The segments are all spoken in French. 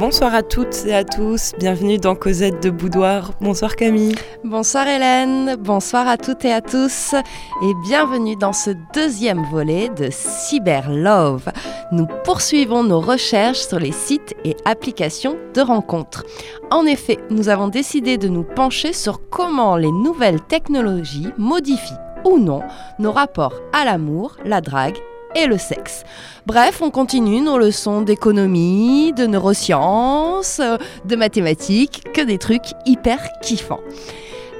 Bonsoir à toutes et à tous, bienvenue dans Cosette de Boudoir. Bonsoir Camille. Bonsoir Hélène, bonsoir à toutes et à tous et bienvenue dans ce deuxième volet de Cyber Love. Nous poursuivons nos recherches sur les sites et applications de rencontres. En effet, nous avons décidé de nous pencher sur comment les nouvelles technologies modifient ou non nos rapports à l'amour, la drague et le sexe. Bref, on continue nos leçons d'économie, de neurosciences, de mathématiques, que des trucs hyper kiffants.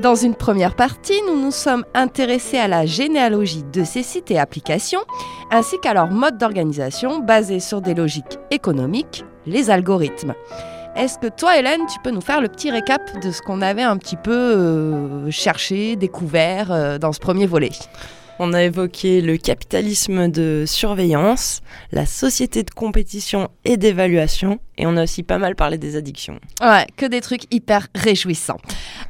Dans une première partie, nous nous sommes intéressés à la généalogie de ces sites et applications, ainsi qu'à leur mode d'organisation basé sur des logiques économiques, les algorithmes. Est-ce que toi, Hélène, tu peux nous faire le petit récap de ce qu'on avait un petit peu euh, cherché, découvert euh, dans ce premier volet? On a évoqué le capitalisme de surveillance, la société de compétition et d'évaluation, et on a aussi pas mal parlé des addictions. Ouais, que des trucs hyper réjouissants.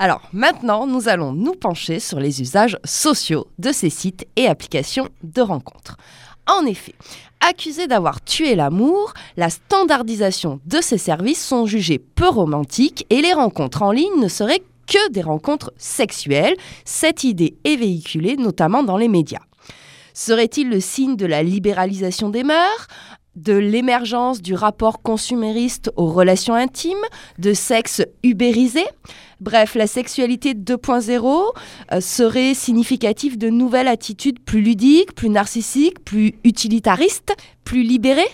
Alors maintenant, nous allons nous pencher sur les usages sociaux de ces sites et applications de rencontres. En effet, accusés d'avoir tué l'amour, la standardisation de ces services sont jugés peu romantiques et les rencontres en ligne ne seraient que des rencontres sexuelles. Cette idée est véhiculée notamment dans les médias. Serait-il le signe de la libéralisation des mœurs de l'émergence du rapport consumériste aux relations intimes, de sexe ubérisé? Bref, la sexualité 2.0 euh, serait significative de nouvelles attitudes plus ludiques, plus narcissiques, plus utilitaristes, plus libérées?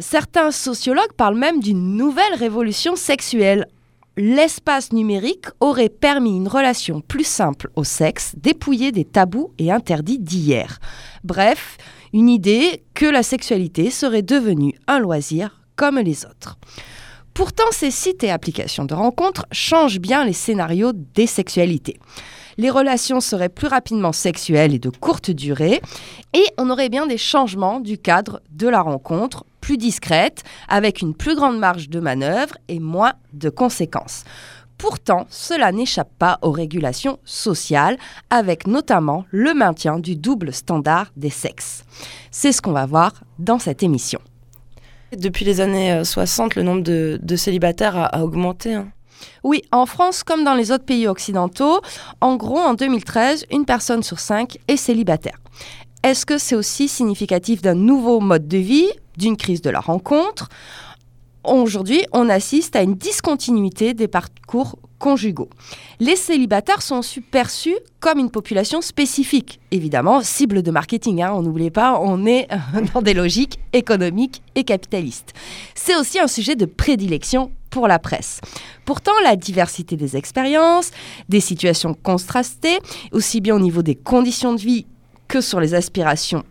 Certains sociologues parlent même d'une nouvelle révolution sexuelle l'espace numérique aurait permis une relation plus simple au sexe, dépouillée des tabous et interdits d'hier. Bref, une idée que la sexualité serait devenue un loisir comme les autres. Pourtant, ces sites et applications de rencontres changent bien les scénarios des sexualités. Les relations seraient plus rapidement sexuelles et de courte durée, et on aurait bien des changements du cadre de la rencontre plus discrète, avec une plus grande marge de manœuvre et moins de conséquences. Pourtant, cela n'échappe pas aux régulations sociales, avec notamment le maintien du double standard des sexes. C'est ce qu'on va voir dans cette émission. Depuis les années 60, euh, le nombre de, célibataires a, augmenté. Hein. Oui, en France comme dans les autres pays occidentaux, en gros, en 2013, une personne sur cinq est célibataire. Est-ce que c'est aussi significatif d'un nouveau mode de vie, d'une crise de la rencontre Aujourd'hui, on assiste à une discontinuité des parcours conjugaux. Les célibataires sont perçus comme une population spécifique, évidemment, cible de marketing, hein, on n'oublie pas, on est dans des logiques économiques et capitalistes. C'est aussi un sujet de prédilection pour la presse. Pourtant, la diversité des expériences, des situations contrastées, aussi bien au niveau des conditions de vie que sur les aspirations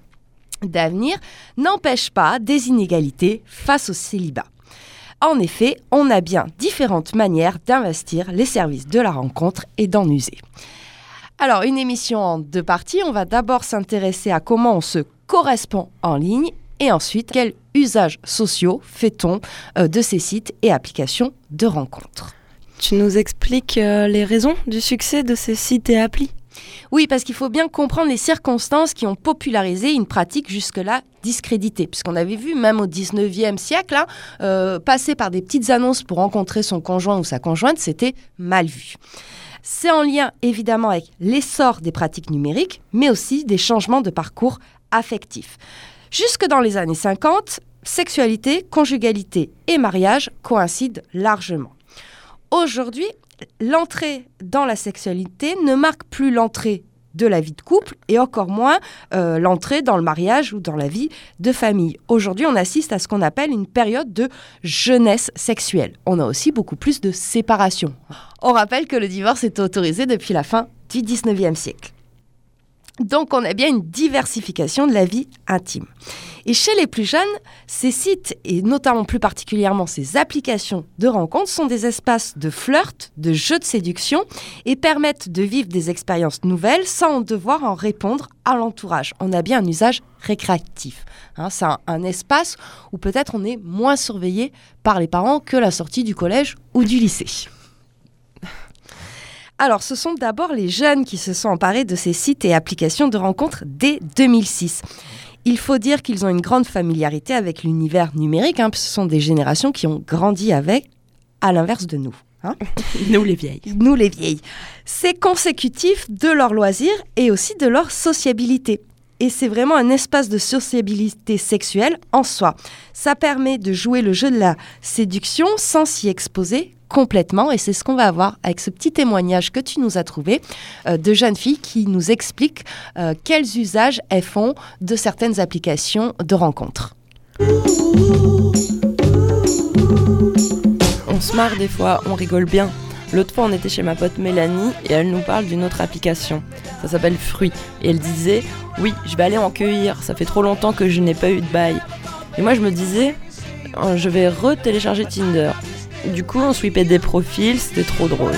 d'avenir n'empêche pas des inégalités face au célibat. En effet, on a bien différentes manières d'investir les services de la rencontre et d'en user. Alors, une émission en deux parties. On va d'abord s'intéresser à comment on se correspond en ligne et ensuite quels usages sociaux fait-on euh, de ces sites et applications de rencontres. Tu nous expliques euh, les raisons du succès de ces sites et applis? Oui, parce qu'il faut bien comprendre les circonstances qui ont popularisé une pratique jusque-là discréditée. Puisqu'on avait vu, même au 19e siècle, hein, euh, passer par des petites annonces pour rencontrer son conjoint ou sa conjointe, c'était mal vu. C'est en lien évidemment avec l'essor des pratiques numériques, mais aussi des changements de parcours affectifs. Jusque dans les années 50, sexualité, conjugalité et mariage coïncident largement. Aujourd'hui, l'entrée dans la sexualité ne marque plus l'entrée de la vie de couple et encore moins euh, l'entrée dans le mariage ou dans la vie de famille. Aujourd'hui, on assiste à ce qu'on appelle une période de jeunesse sexuelle. On a aussi beaucoup plus de séparation. On rappelle que le divorce est autorisé depuis la fin du 19e siècle. Donc on a bien une diversification de la vie intime. Et chez les plus jeunes, ces sites, et notamment plus particulièrement ces applications de rencontres, sont des espaces de flirt, de jeux de séduction, et permettent de vivre des expériences nouvelles sans devoir en répondre à l'entourage. On a bien un usage récréatif. Hein. C'est un espace où peut-être on est moins surveillé par les parents que la sortie du collège ou du lycée. Alors, ce sont d'abord les jeunes qui se sont emparés de ces sites et applications de rencontres dès 2006. Il faut dire qu'ils ont une grande familiarité avec l'univers numérique, hein, ce sont des générations qui ont grandi avec, à l'inverse de nous. Hein. nous les vieilles. Nous les vieilles. C'est consécutif de leur loisir et aussi de leur sociabilité. Et c'est vraiment un espace de sociabilité sexuelle en soi. Ça permet de jouer le jeu de la séduction sans s'y exposer complètement. Et c'est ce qu'on va avoir avec ce petit témoignage que tu nous as trouvé euh, de jeunes filles qui nous expliquent euh, quels usages elles font de certaines applications de rencontres. On se marre des fois, on rigole bien. L'autre fois, on était chez ma pote Mélanie et elle nous parle d'une autre application. Ça s'appelle Fruit. Et elle disait Oui, je vais aller en cueillir. Ça fait trop longtemps que je n'ai pas eu de bail. Et moi, je me disais euh, Je vais re-télécharger Tinder. Du coup, on sweepait des profils, c'était trop drôle.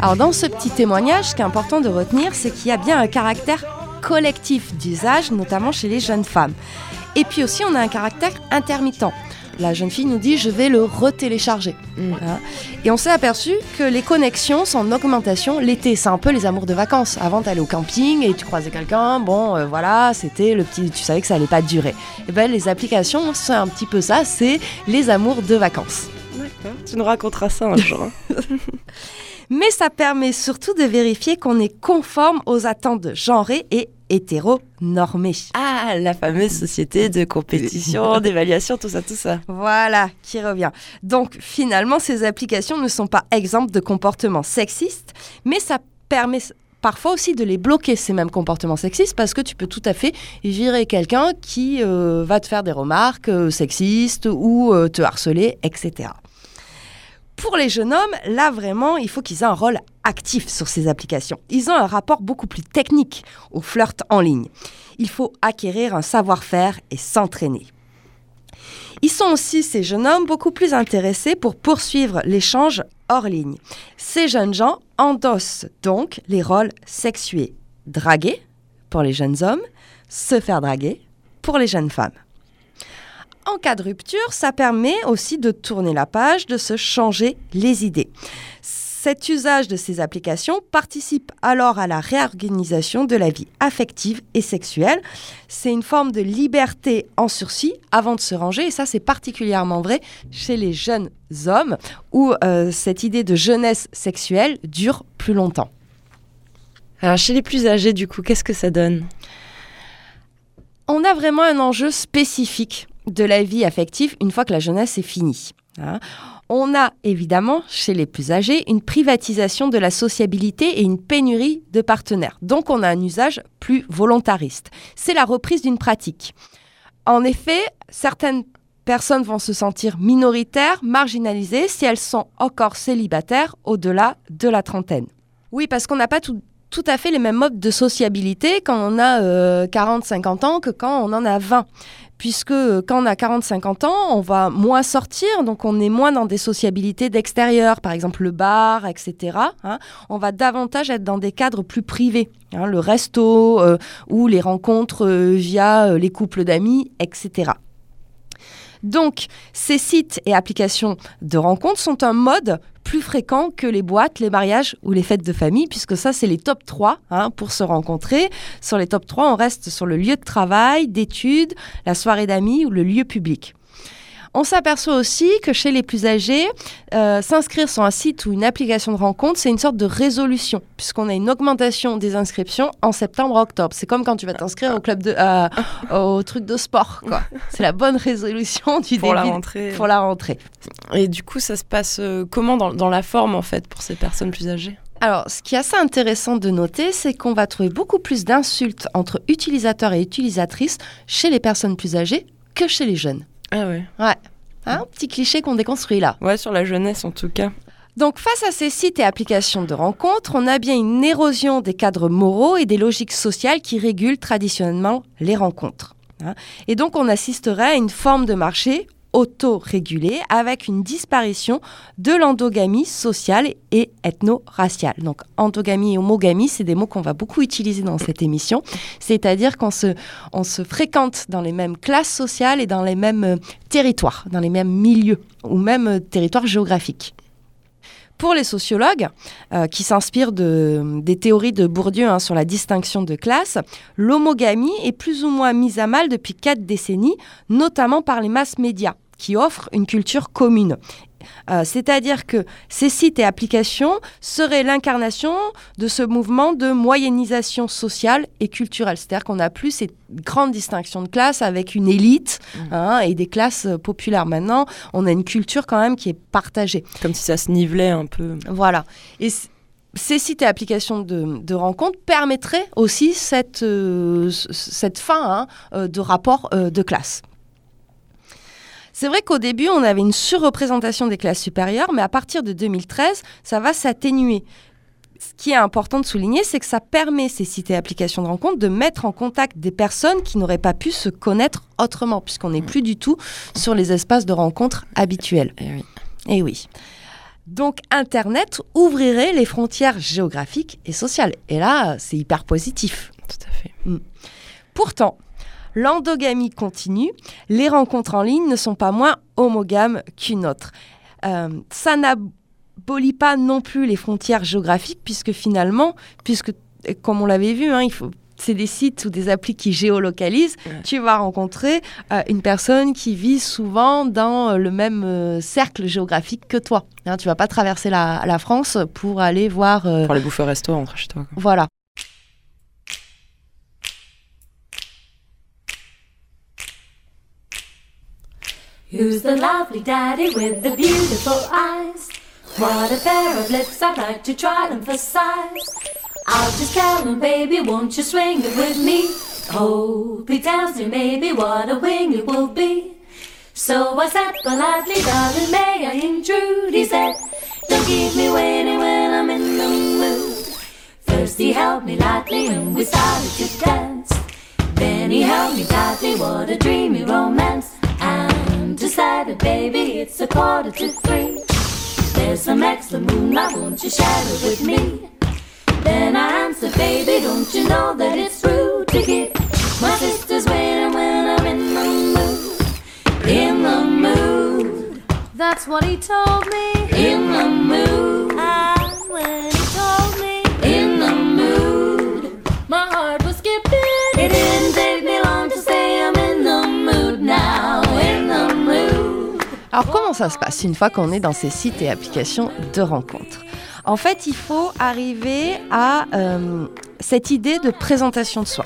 Alors dans ce petit témoignage, ce qui est important de retenir, c'est qu'il y a bien un caractère collectif d'usage, notamment chez les jeunes femmes. Et puis aussi, on a un caractère intermittent la jeune fille nous dit je vais le retélécharger. Mm. Hein. Et on s'est aperçu que les connexions sont en augmentation l'été. C'est un peu les amours de vacances. Avant, tu allais au camping et tu croisais quelqu'un. Bon, euh, voilà, c'était le petit. Tu savais que ça allait pas durer. Et eh ben les applications, c'est un petit peu ça. C'est les amours de vacances. Tu nous raconteras ça un jour. Mais ça permet surtout de vérifier qu'on est conforme aux attentes genrées et hétéronormée. Ah, la fameuse société de compétition, d'évaluation, tout ça, tout ça. Voilà, qui revient. Donc finalement, ces applications ne sont pas exemples de comportements sexistes, mais ça permet parfois aussi de les bloquer, ces mêmes comportements sexistes, parce que tu peux tout à fait virer quelqu'un qui euh, va te faire des remarques euh, sexistes ou euh, te harceler, etc. Pour les jeunes hommes, là vraiment, il faut qu'ils aient un rôle actif sur ces applications. Ils ont un rapport beaucoup plus technique au flirt en ligne. Il faut acquérir un savoir-faire et s'entraîner. Ils sont aussi, ces jeunes hommes, beaucoup plus intéressés pour poursuivre l'échange hors ligne. Ces jeunes gens endossent donc les rôles sexués. Draguer pour les jeunes hommes, se faire draguer pour les jeunes femmes. En cas de rupture, ça permet aussi de tourner la page, de se changer les idées. Cet usage de ces applications participe alors à la réorganisation de la vie affective et sexuelle. C'est une forme de liberté en sursis avant de se ranger et ça c'est particulièrement vrai chez les jeunes hommes où euh, cette idée de jeunesse sexuelle dure plus longtemps. Alors chez les plus âgés du coup, qu'est-ce que ça donne? On a vraiment un enjeu spécifique de la vie affective une fois que la jeunesse est finie. Hein. On a évidemment, chez les plus âgés, une privatisation de la sociabilité et une pénurie de partenaires. Donc on a un usage plus volontariste. C'est la reprise d'une pratique. En effet, certaines personnes vont se sentir minoritaires, marginalisées, si elles sont encore célibataires au-delà de la trentaine. Oui, parce qu'on n'a pas tout, à fait les mêmes modes de sociabilité quand on a 40-50 euh, ans que quand on en a 20 puisque euh, quand on a 40-50 ans, on va moins sortir, donc on est moins dans des sociabilités d'extérieur, par exemple le bar, etc. Hein. On va davantage être dans des cadres plus privés, hein, le resto euh, ou les rencontres euh, via les couples d'amis, etc. Donc, ces sites et applications de rencontres sont un mode plus fréquent que les boîtes, les mariages ou les fêtes de famille, puisque ça, c'est les top 3 hein, pour se rencontrer. Sur les top 3, on reste sur le lieu de travail, d'études, la soirée d'amis ou le lieu public. On s'aperçoit aussi que chez les plus âgés, euh, s'inscrire sur un site ou une application de rencontre, c'est une sorte de résolution, puisqu'on a une augmentation des inscriptions en septembre-octobre. C'est comme quand tu vas t'inscrire au club de, euh, au truc de sport, quoi. C'est la bonne résolution du pour la rentrée. Pour la rentrée. Et du coup, ça se passe euh, comment dans, dans la forme, en fait, pour ces personnes plus âgées? Alors, ce qui est assez intéressant de noter, c'est qu'on va trouver beaucoup plus d'insultes entre utilisateurs et utilisatrices chez les personnes plus âgées que chez les jeunes. Ah ouais. Ouais. Un petit cliché qu'on déconstruit là. Ouais, sur la jeunesse en tout cas. Donc face à ces sites et applications de rencontres, on a bien une érosion des cadres moraux et des logiques sociales qui régulent traditionnellement les rencontres. Hein. Et donc on assisterait à une forme de marché autorégulée avec une disparition de l'endogamie sociale et ethno-raciale. Donc endogamie et homogamie, c'est des mots qu'on va beaucoup utiliser dans cette émission, c'est-à-dire qu'on se, se fréquente dans les mêmes classes sociales et dans les mêmes euh, territoires, dans les mêmes milieux ou même euh, territoires géographiques. Pour les sociologues, euh, qui s'inspirent de, des théories de Bourdieu hein, sur la distinction de classe, l'homogamie est plus ou moins mise à mal depuis quatre décennies, notamment par les masses médias qui offrent une culture commune. Euh, c'est-à-dire que ces sites et applications seraient l'incarnation de ce mouvement de moyennisation sociale et culturelle. C'est-à-dire qu'on n'a plus cette grande distinction de classe avec une élite mmh. hein, et des classes euh, populaires. Maintenant, on a une culture quand même qui est partagée. Comme si ça se nivelait un peu. Voilà. Et ces sites et applications de, rencontres permettraient aussi cette, euh, cette fin hein, de rapport de classe. C'est vrai qu'au début, on avait une surreprésentation des classes supérieures, mais à partir de 2013, ça va s'atténuer. Ce qui est important de souligner, c'est que ça permet, ces sites et applications de rencontres, de mettre en contact des personnes qui n'auraient pas pu se connaître autrement, puisqu'on n'est plus du tout sur les espaces de rencontres habituels. Et eh oui. Et eh oui. Donc Internet ouvrirait les frontières géographiques et sociales. Et là, c'est hyper positif. Tout à fait. Mm. Pourtant, l'endogamie continue, les rencontres en ligne ne sont pas moins homogames qu'une autre. Euh, ça n'abolit pas non plus les frontières géographiques, puisque finalement, puisque comme on l'avait vu, hein, il faut c'est des sites ou des applis qui géolocalisent, tu vas rencontrer euh, une personne qui vit souvent dans le même cercle géographique que toi. Hein, tu vas pas traverser la, France pour aller voir... pour aller bouffer au resto entre chez toi. Voilà. Who's the lovely daddy with the beautiful eyes? What a pair of lips, I'd like to try them for size. I'll just tell him, baby, won't you swing it with me? Hope he tells me maybe what a wing it will be. So I said politely, darling, may I intrude? He said, don't keep me waiting when I'm in the mood. First he held me lightly and we started to dance. Then he held me tightly, what a dreamy romance. Decided, baby, it's a quarter to three. There's some extra moonlight, won't you share it with me? Then I answered, baby, don't you know that it's rude to keep my sister's waiting when I'm in the mood? In the mood. That's what he told me. In the mood. Alors comment ça se passe une fois qu'on est dans ces sites et applications de rencontres? En fait, il faut arriver à euh, cette idée de présentation de soi.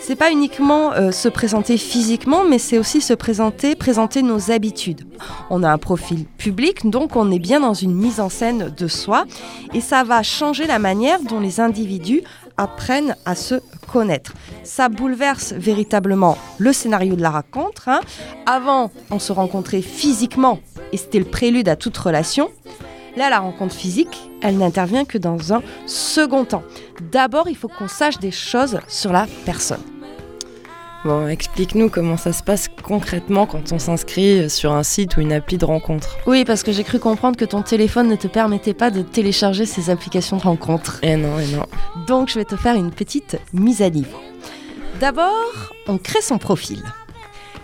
C'est pas uniquement euh, se présenter physiquement, mais c'est aussi se présenter, présenter nos habitudes. On a un profil public, donc on est bien dans une mise en scène de soi, et ça va changer la manière dont les individus apprennent à se connaître. Ça bouleverse véritablement le scénario de la rencontre. Hein. Avant, on se rencontrait physiquement et c'était le prélude à toute relation. Là, la rencontre physique, elle n'intervient que dans un second temps. D'abord, il faut qu'on sache des choses sur la personne. Bon, explique-nous comment ça se passe concrètement quand on s'inscrit sur un site ou une appli de rencontre. Oui, parce que j'ai cru comprendre que ton téléphone ne te permettait pas de télécharger ces applications de rencontre. Eh non, eh non. Donc je vais te faire une petite mise à niveau. D'abord, on crée son profil.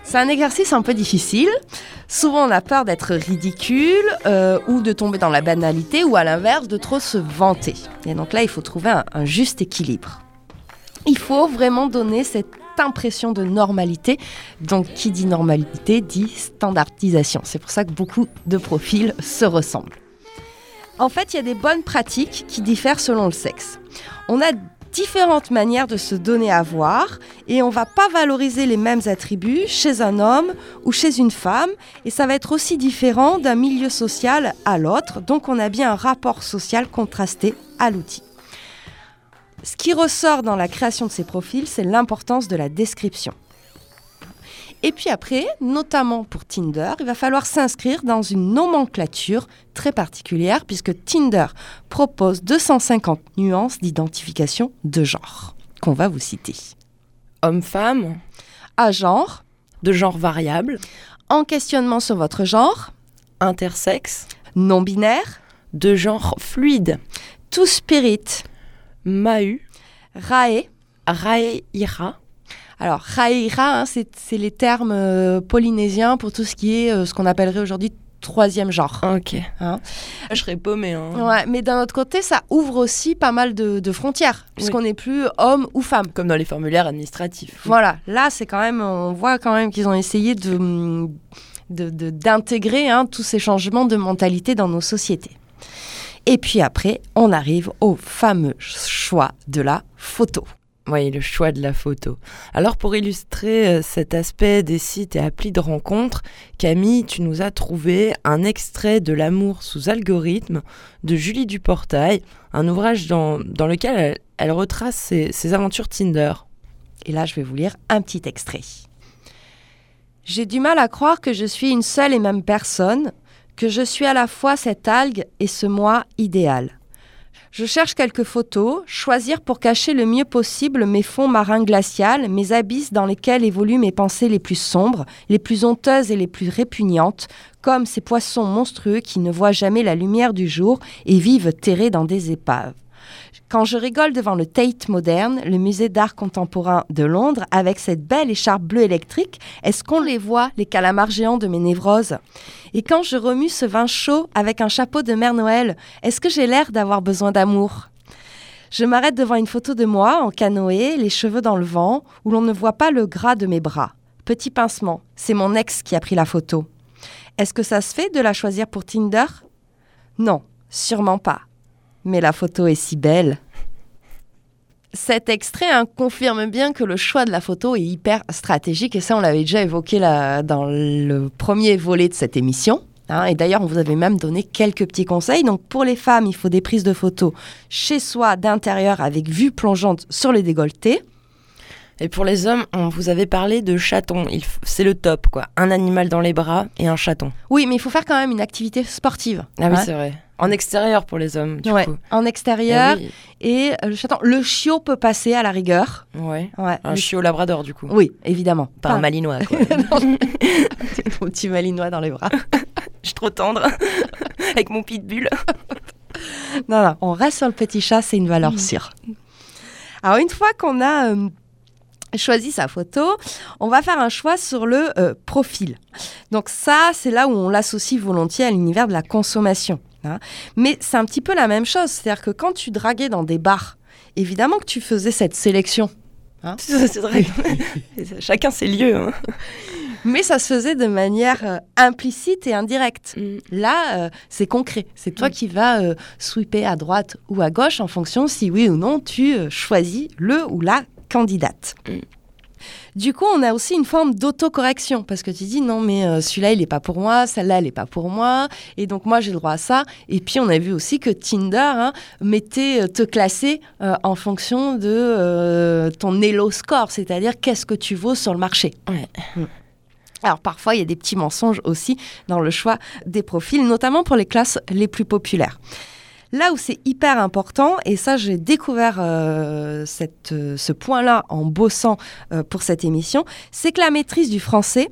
C'est un exercice un peu difficile. Souvent, on a peur d'être ridicule euh, ou de tomber dans la banalité ou à l'inverse, de trop se vanter. Et donc là, il faut trouver un juste équilibre. Il faut vraiment donner cette impression de normalité. Donc qui dit normalité dit standardisation. C'est pour ça que beaucoup de profils se ressemblent. En fait, il y a des bonnes pratiques qui diffèrent selon le sexe. On a différentes manières de se donner à voir et on va pas valoriser les mêmes attributs chez un homme ou chez une femme et ça va être aussi différent d'un milieu social à l'autre. Donc on a bien un rapport social contrasté à l'outil. Ce qui ressort dans la création de ces profils, c'est l'importance de la description. Et puis après, notamment pour Tinder, il va falloir s'inscrire dans une nomenclature très particulière puisque Tinder propose 250 nuances d'identification de genre qu'on va vous citer. Homme-femme. À genre. De genre variable. En questionnement sur votre genre, Intersexe, non-binaire, de genre fluide. tout spirit, Mahu, rae. Raeira, Alors, raeira, hein, c'est les termes euh, polynésiens pour tout ce qui est euh, ce qu'on appellerait aujourd'hui troisième genre. Ok. Hein. Je serais paumée. Hein. Ouais, mais d'un autre côté, ça ouvre aussi pas mal de, de frontières, puisqu'on n'est plus homme ou femme. Comme dans les formulaires administratifs. Voilà, là, c'est quand même, on voit quand même qu'ils ont essayé de de- de- d'intégrer hein, tous ces changements de mentalité dans nos sociétés. Et puis après, on arrive au fameux choix de la photo. Oui, le choix de la photo. Alors pour illustrer euh, cet aspect des sites et applis de rencontres, Camille, tu nous as trouvé un extrait de L'amour sous algorithme de Julie Duportail, un ouvrage dans, dans lequel elle, elle retrace ses, ses aventures Tinder. Et là, je vais vous lire un petit extrait. J'ai du mal à croire que je suis une seule et même personne, que je suis à la fois cette algue et ce moi idéal. Je cherche quelques photos, choisir pour cacher le mieux possible mes fonds marins glaciales, mes abysses dans lesquels évoluent mes pensées les plus sombres, les plus honteuses et les plus répugnantes, comme ces poissons monstrueux qui ne voient jamais la lumière du jour et vivent terrés dans des épaves. Quand je rigole devant le Tate moderne, le musée d'art contemporain de Londres, avec cette belle écharpe bleue électrique, est-ce qu'on les voit, les calamars géants de mes névroses? Et quand je remue ce vin chaud avec un chapeau de Mère Noël, est-ce que j'ai l'air d'avoir besoin d'amour? Je m'arrête devant une photo de moi en canoë, les cheveux dans le vent, où l'on ne voit pas le gras de mes bras. Petit pincement, c'est mon ex qui a pris la photo. Est-ce que ça se fait de la choisir pour Tinder? Non, sûrement pas mais la photo est si belle. Cet extrait hein, confirme bien que le choix de la photo est hyper stratégique et ça on l'avait déjà évoqué là, dans le premier volet de cette émission. hein. et d'ailleurs, on vous avait même donné quelques petits conseils. Donc, pour les femmes, il faut des prises de photos chez soi d'intérieur avec vue plongeante sur le décolleté. Et pour les hommes, on vous avait parlé de chaton. Il f- C'est le top, quoi. Un animal dans les bras et un chaton. Oui, mais il faut faire quand même une activité sportive. Ah oui, hein. c'est vrai. En extérieur pour les hommes, du Ouais, coup. en extérieur. Eh Et euh, le chaton, le chiot peut passer à la rigueur. Ouais. Ouais, Un le- chiot labrador, du coup. Oui, évidemment. Pas un malinois, quoi. Mon petit malinois dans les bras. Je suis trop tendre. Avec mon pitbull. Non, non, on reste sur le petit chat, c'est une valeur sûre. Alors, une fois qu'on a euh, choisi sa photo, on va faire un choix sur le euh, profil. Donc ça, c'est là où on l'associe volontiers à l'univers de la consommation. Hein. Mais c'est un petit peu la même chose, c'est-à-dire que quand tu draguais dans des bars, évidemment que tu faisais cette sélection. C'est vrai. Chacun ses lieux. hein. Mais ça se faisait de manière euh, implicite et indirecte. Mm. Là, euh, c'est concret. C'est toi Mm. qui vas euh, sweeper à droite ou à gauche en fonction si oui ou non tu euh, choisis le ou la candidate. Mm. Du coup, on a aussi une forme d'autocorrection parce que tu dis non, mais euh, celui-là, il n'est pas pour moi, celle-là, elle n'est pas pour moi. Et donc, moi, j'ai le droit à ça. Et puis, on a vu aussi que Tinder hein, mettait euh, te classer euh, en fonction de euh, ton Elo score, c'est-à-dire qu'est-ce que tu vaux sur le marché. Ouais. Alors parfois, il y a des petits mensonges aussi dans le choix des profils, notamment pour les classes les plus populaires. Là où c'est hyper important, et ça j'ai découvert euh, cette, euh, ce point-là en bossant euh, pour cette émission, c'est que la maîtrise du français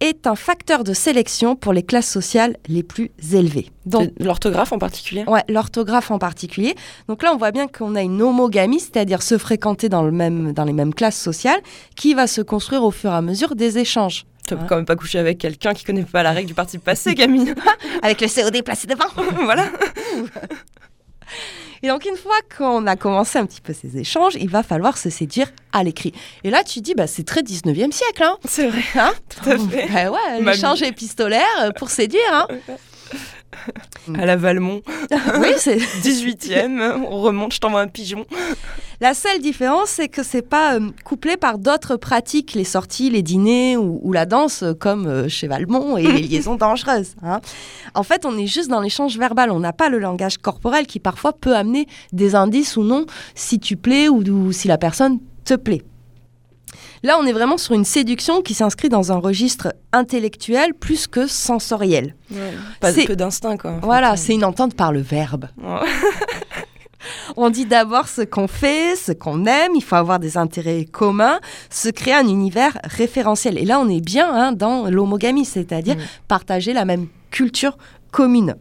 est un facteur de sélection pour les classes sociales les plus élevées. Donc, L'orthographe en particulier? Ouais, l'orthographe en particulier. Donc là, on voit bien qu'on a une homogamie, c'est-à-dire se fréquenter dans, le même, dans les mêmes classes sociales, qui va se construire au fur et à mesure des échanges. Tu peux Ouais. quand même pas coucher avec quelqu'un qui connaît pas la règle du participe passé, Camille. Avec le COD placé devant. voilà. Et donc, une fois qu'on a commencé un petit peu ces échanges, il va falloir se séduire à l'écrit. Et là, tu dis, bah, c'est très 19e siècle. Hein C'est vrai. Hein Tout à fait. Bah ouais, l'échange épistolaire pour séduire. Hein À la Valmont, oui, c'est 18e, on remonte, je t'envoie un pigeon. La seule différence, c'est que c'est pas euh, couplé par d'autres pratiques, les sorties, les dîners ou, ou la danse, euh, comme euh, chez Valmont et les liaisons dangereuses. hein. En fait, on est juste dans l'échange verbal. On n'a pas le langage corporel qui parfois peut amener des indices ou non si tu plais ou, ou si la personne te plaît. Là, on est vraiment sur une séduction qui s'inscrit dans un registre intellectuel plus que sensoriel. Pas C'est- peu d'instinct, quoi. en fait. Voilà, c'est une entente par le verbe. Ouais. On dit d'abord ce qu'on fait, ce qu'on aime, il faut avoir des intérêts communs, se créer un univers référentiel. Et là, on est bien hein, dans l'homogamie, c'est-à-dire Mm. partager la même culture commune.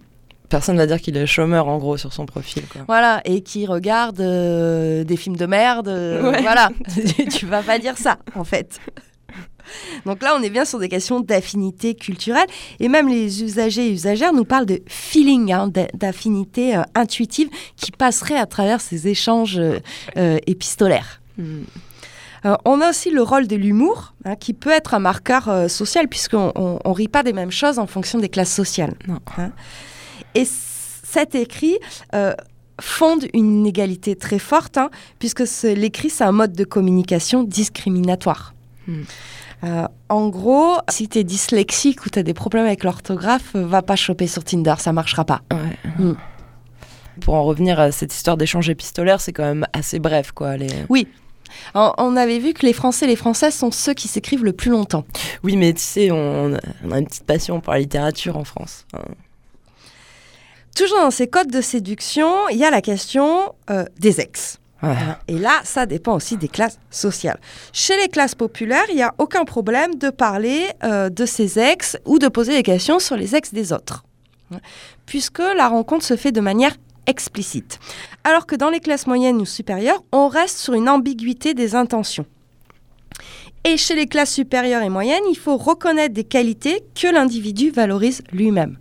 Personne va dire qu'il est chômeur en gros sur son profil. Quoi. Voilà, et qui regarde euh, des films de merde. euh, Ouais. Voilà, tu vas pas dire ça, en fait. Donc là, on est bien sur des questions d'affinité culturelle. Et même les usagers et usagères nous parlent de feeling, hein, d'a- d'affinité euh, intuitive qui passerait à travers ces échanges euh, épistolaires. Mm. Euh, on a aussi le rôle de l'humour, hein, qui peut être un marqueur euh, social, puisqu'on on, on rit pas des mêmes choses en fonction des classes sociales. Non. hein. Et cet écrit euh, fonde une inégalité très forte, hein, puisque l'écrit, c'est un mode de communication discriminatoire. Hmm. Euh, en gros, si tu es dyslexique ou tu as des problèmes avec l'orthographe, euh, va pas choper sur Tinder, ça marchera pas. Ouais. Mm. Pour en revenir à cette histoire d'échange épistolaire, c'est quand même assez bref. quoi. Les... On, on avait vu que les Français et les Françaises sont ceux qui s'écrivent le plus longtemps. Oui, mais tu sais, on, on a une petite passion pour la littérature en France. Toujours dans ces codes de séduction, il y a la question euh, des ex. Ouais. Et là, ça dépend aussi des classes sociales. Chez les classes populaires, il n'y a aucun problème de parler euh, de ses ex ou de poser des questions sur les ex des autres, puisque la rencontre se fait de manière explicite. Alors que dans les classes moyennes ou supérieures, on reste sur une ambiguïté des intentions. Et chez les classes supérieures et moyennes, il faut reconnaître des qualités que l'individu valorise lui-même.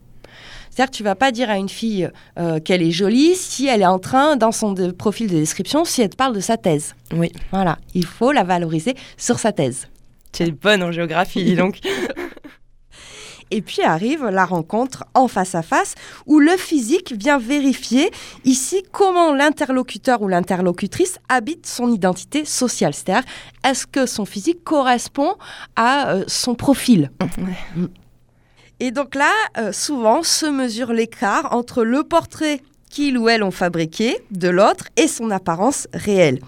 C'est-à-dire que tu vas pas dire à une fille euh, qu'elle est jolie si elle est en train, dans son de- profil de description, si elle te parle de sa thèse. Oui, Voilà, il faut la valoriser sur sa thèse. tu es bonne en géographie, dis donc. Et puis arrive la rencontre en face à face où le physique vient vérifier ici comment l'interlocuteur ou l'interlocutrice habite son identité sociale. C'est-à-dire, est-ce que son physique correspond à euh, son profil? Mm. Et donc là, euh, souvent, se mesure l'écart entre le portrait qu'il ou elle ont fabriqué de l'autre et son apparence réelle.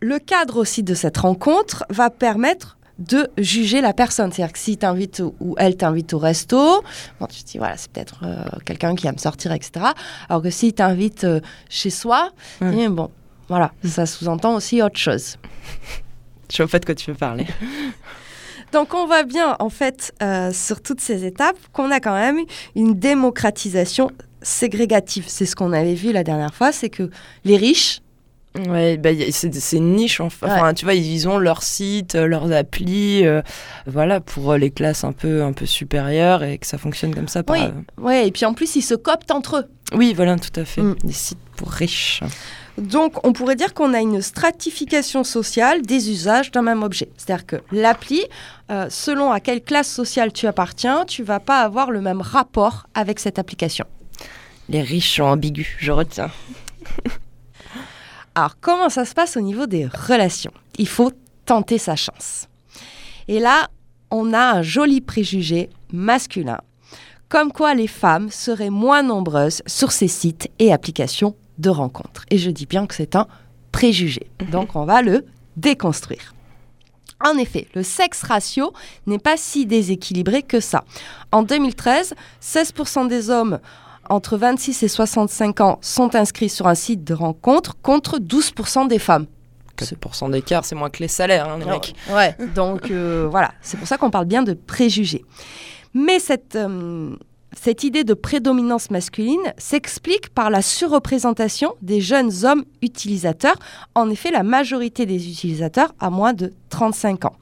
Le cadre aussi de cette rencontre va permettre de juger la personne. C'est-à-dire que si t'invite ou elle t'invite au resto, bon, tu te dis, voilà, c'est peut-être euh, quelqu'un qui aime sortir, etc. Alors que si t'invite euh, chez soi, eh, bon, voilà, ça sous-entend aussi autre chose. Je sais au fait que tu veux parler. Donc on voit bien, en fait, euh, sur toutes ces étapes, qu'on a quand même une démocratisation ségrégative. C'est ce qu'on avait vu la dernière fois, c'est que les riches, Ouais, bah, c'est une niche. Enfin, Enfin, tu vois, ils ont leur site, euh, leurs applis, euh, voilà, pour les classes un peu, un peu supérieures et que ça fonctionne comme ça. par- Oui. ouais, et puis en plus ils se coptent entre eux. oui, voilà, tout à fait. Mm. Des sites pour riches. Donc, on pourrait dire qu'on a une stratification sociale des usages d'un même objet. C'est-à-dire que l'appli, euh, selon à quelle classe sociale tu appartiens, tu vas pas avoir le même rapport avec cette application. Les riches sont ambigus, je retiens. Alors, comment ça se passe au niveau des relations? Il faut tenter sa chance. Et là, on a un joli préjugé masculin, comme quoi les femmes seraient moins nombreuses sur ces sites et applications de rencontres. Et je dis bien que c'est un préjugé. Donc, on va le déconstruire. En effet, le sexe ratio n'est pas si déséquilibré que ça. En 2013, 16% des hommes entre 26 et 65 ans sont inscrits sur un site de rencontre contre 12% des femmes. 4% d'écart, c'est moins que les salaires, hein, les mecs. Ouais, donc euh, voilà, c'est pour ça qu'on parle bien de préjugés. Mais cette, euh, cette idée de prédominance masculine s'explique par la surreprésentation des jeunes hommes utilisateurs. En effet, la majorité des utilisateurs a moins de 35 ans.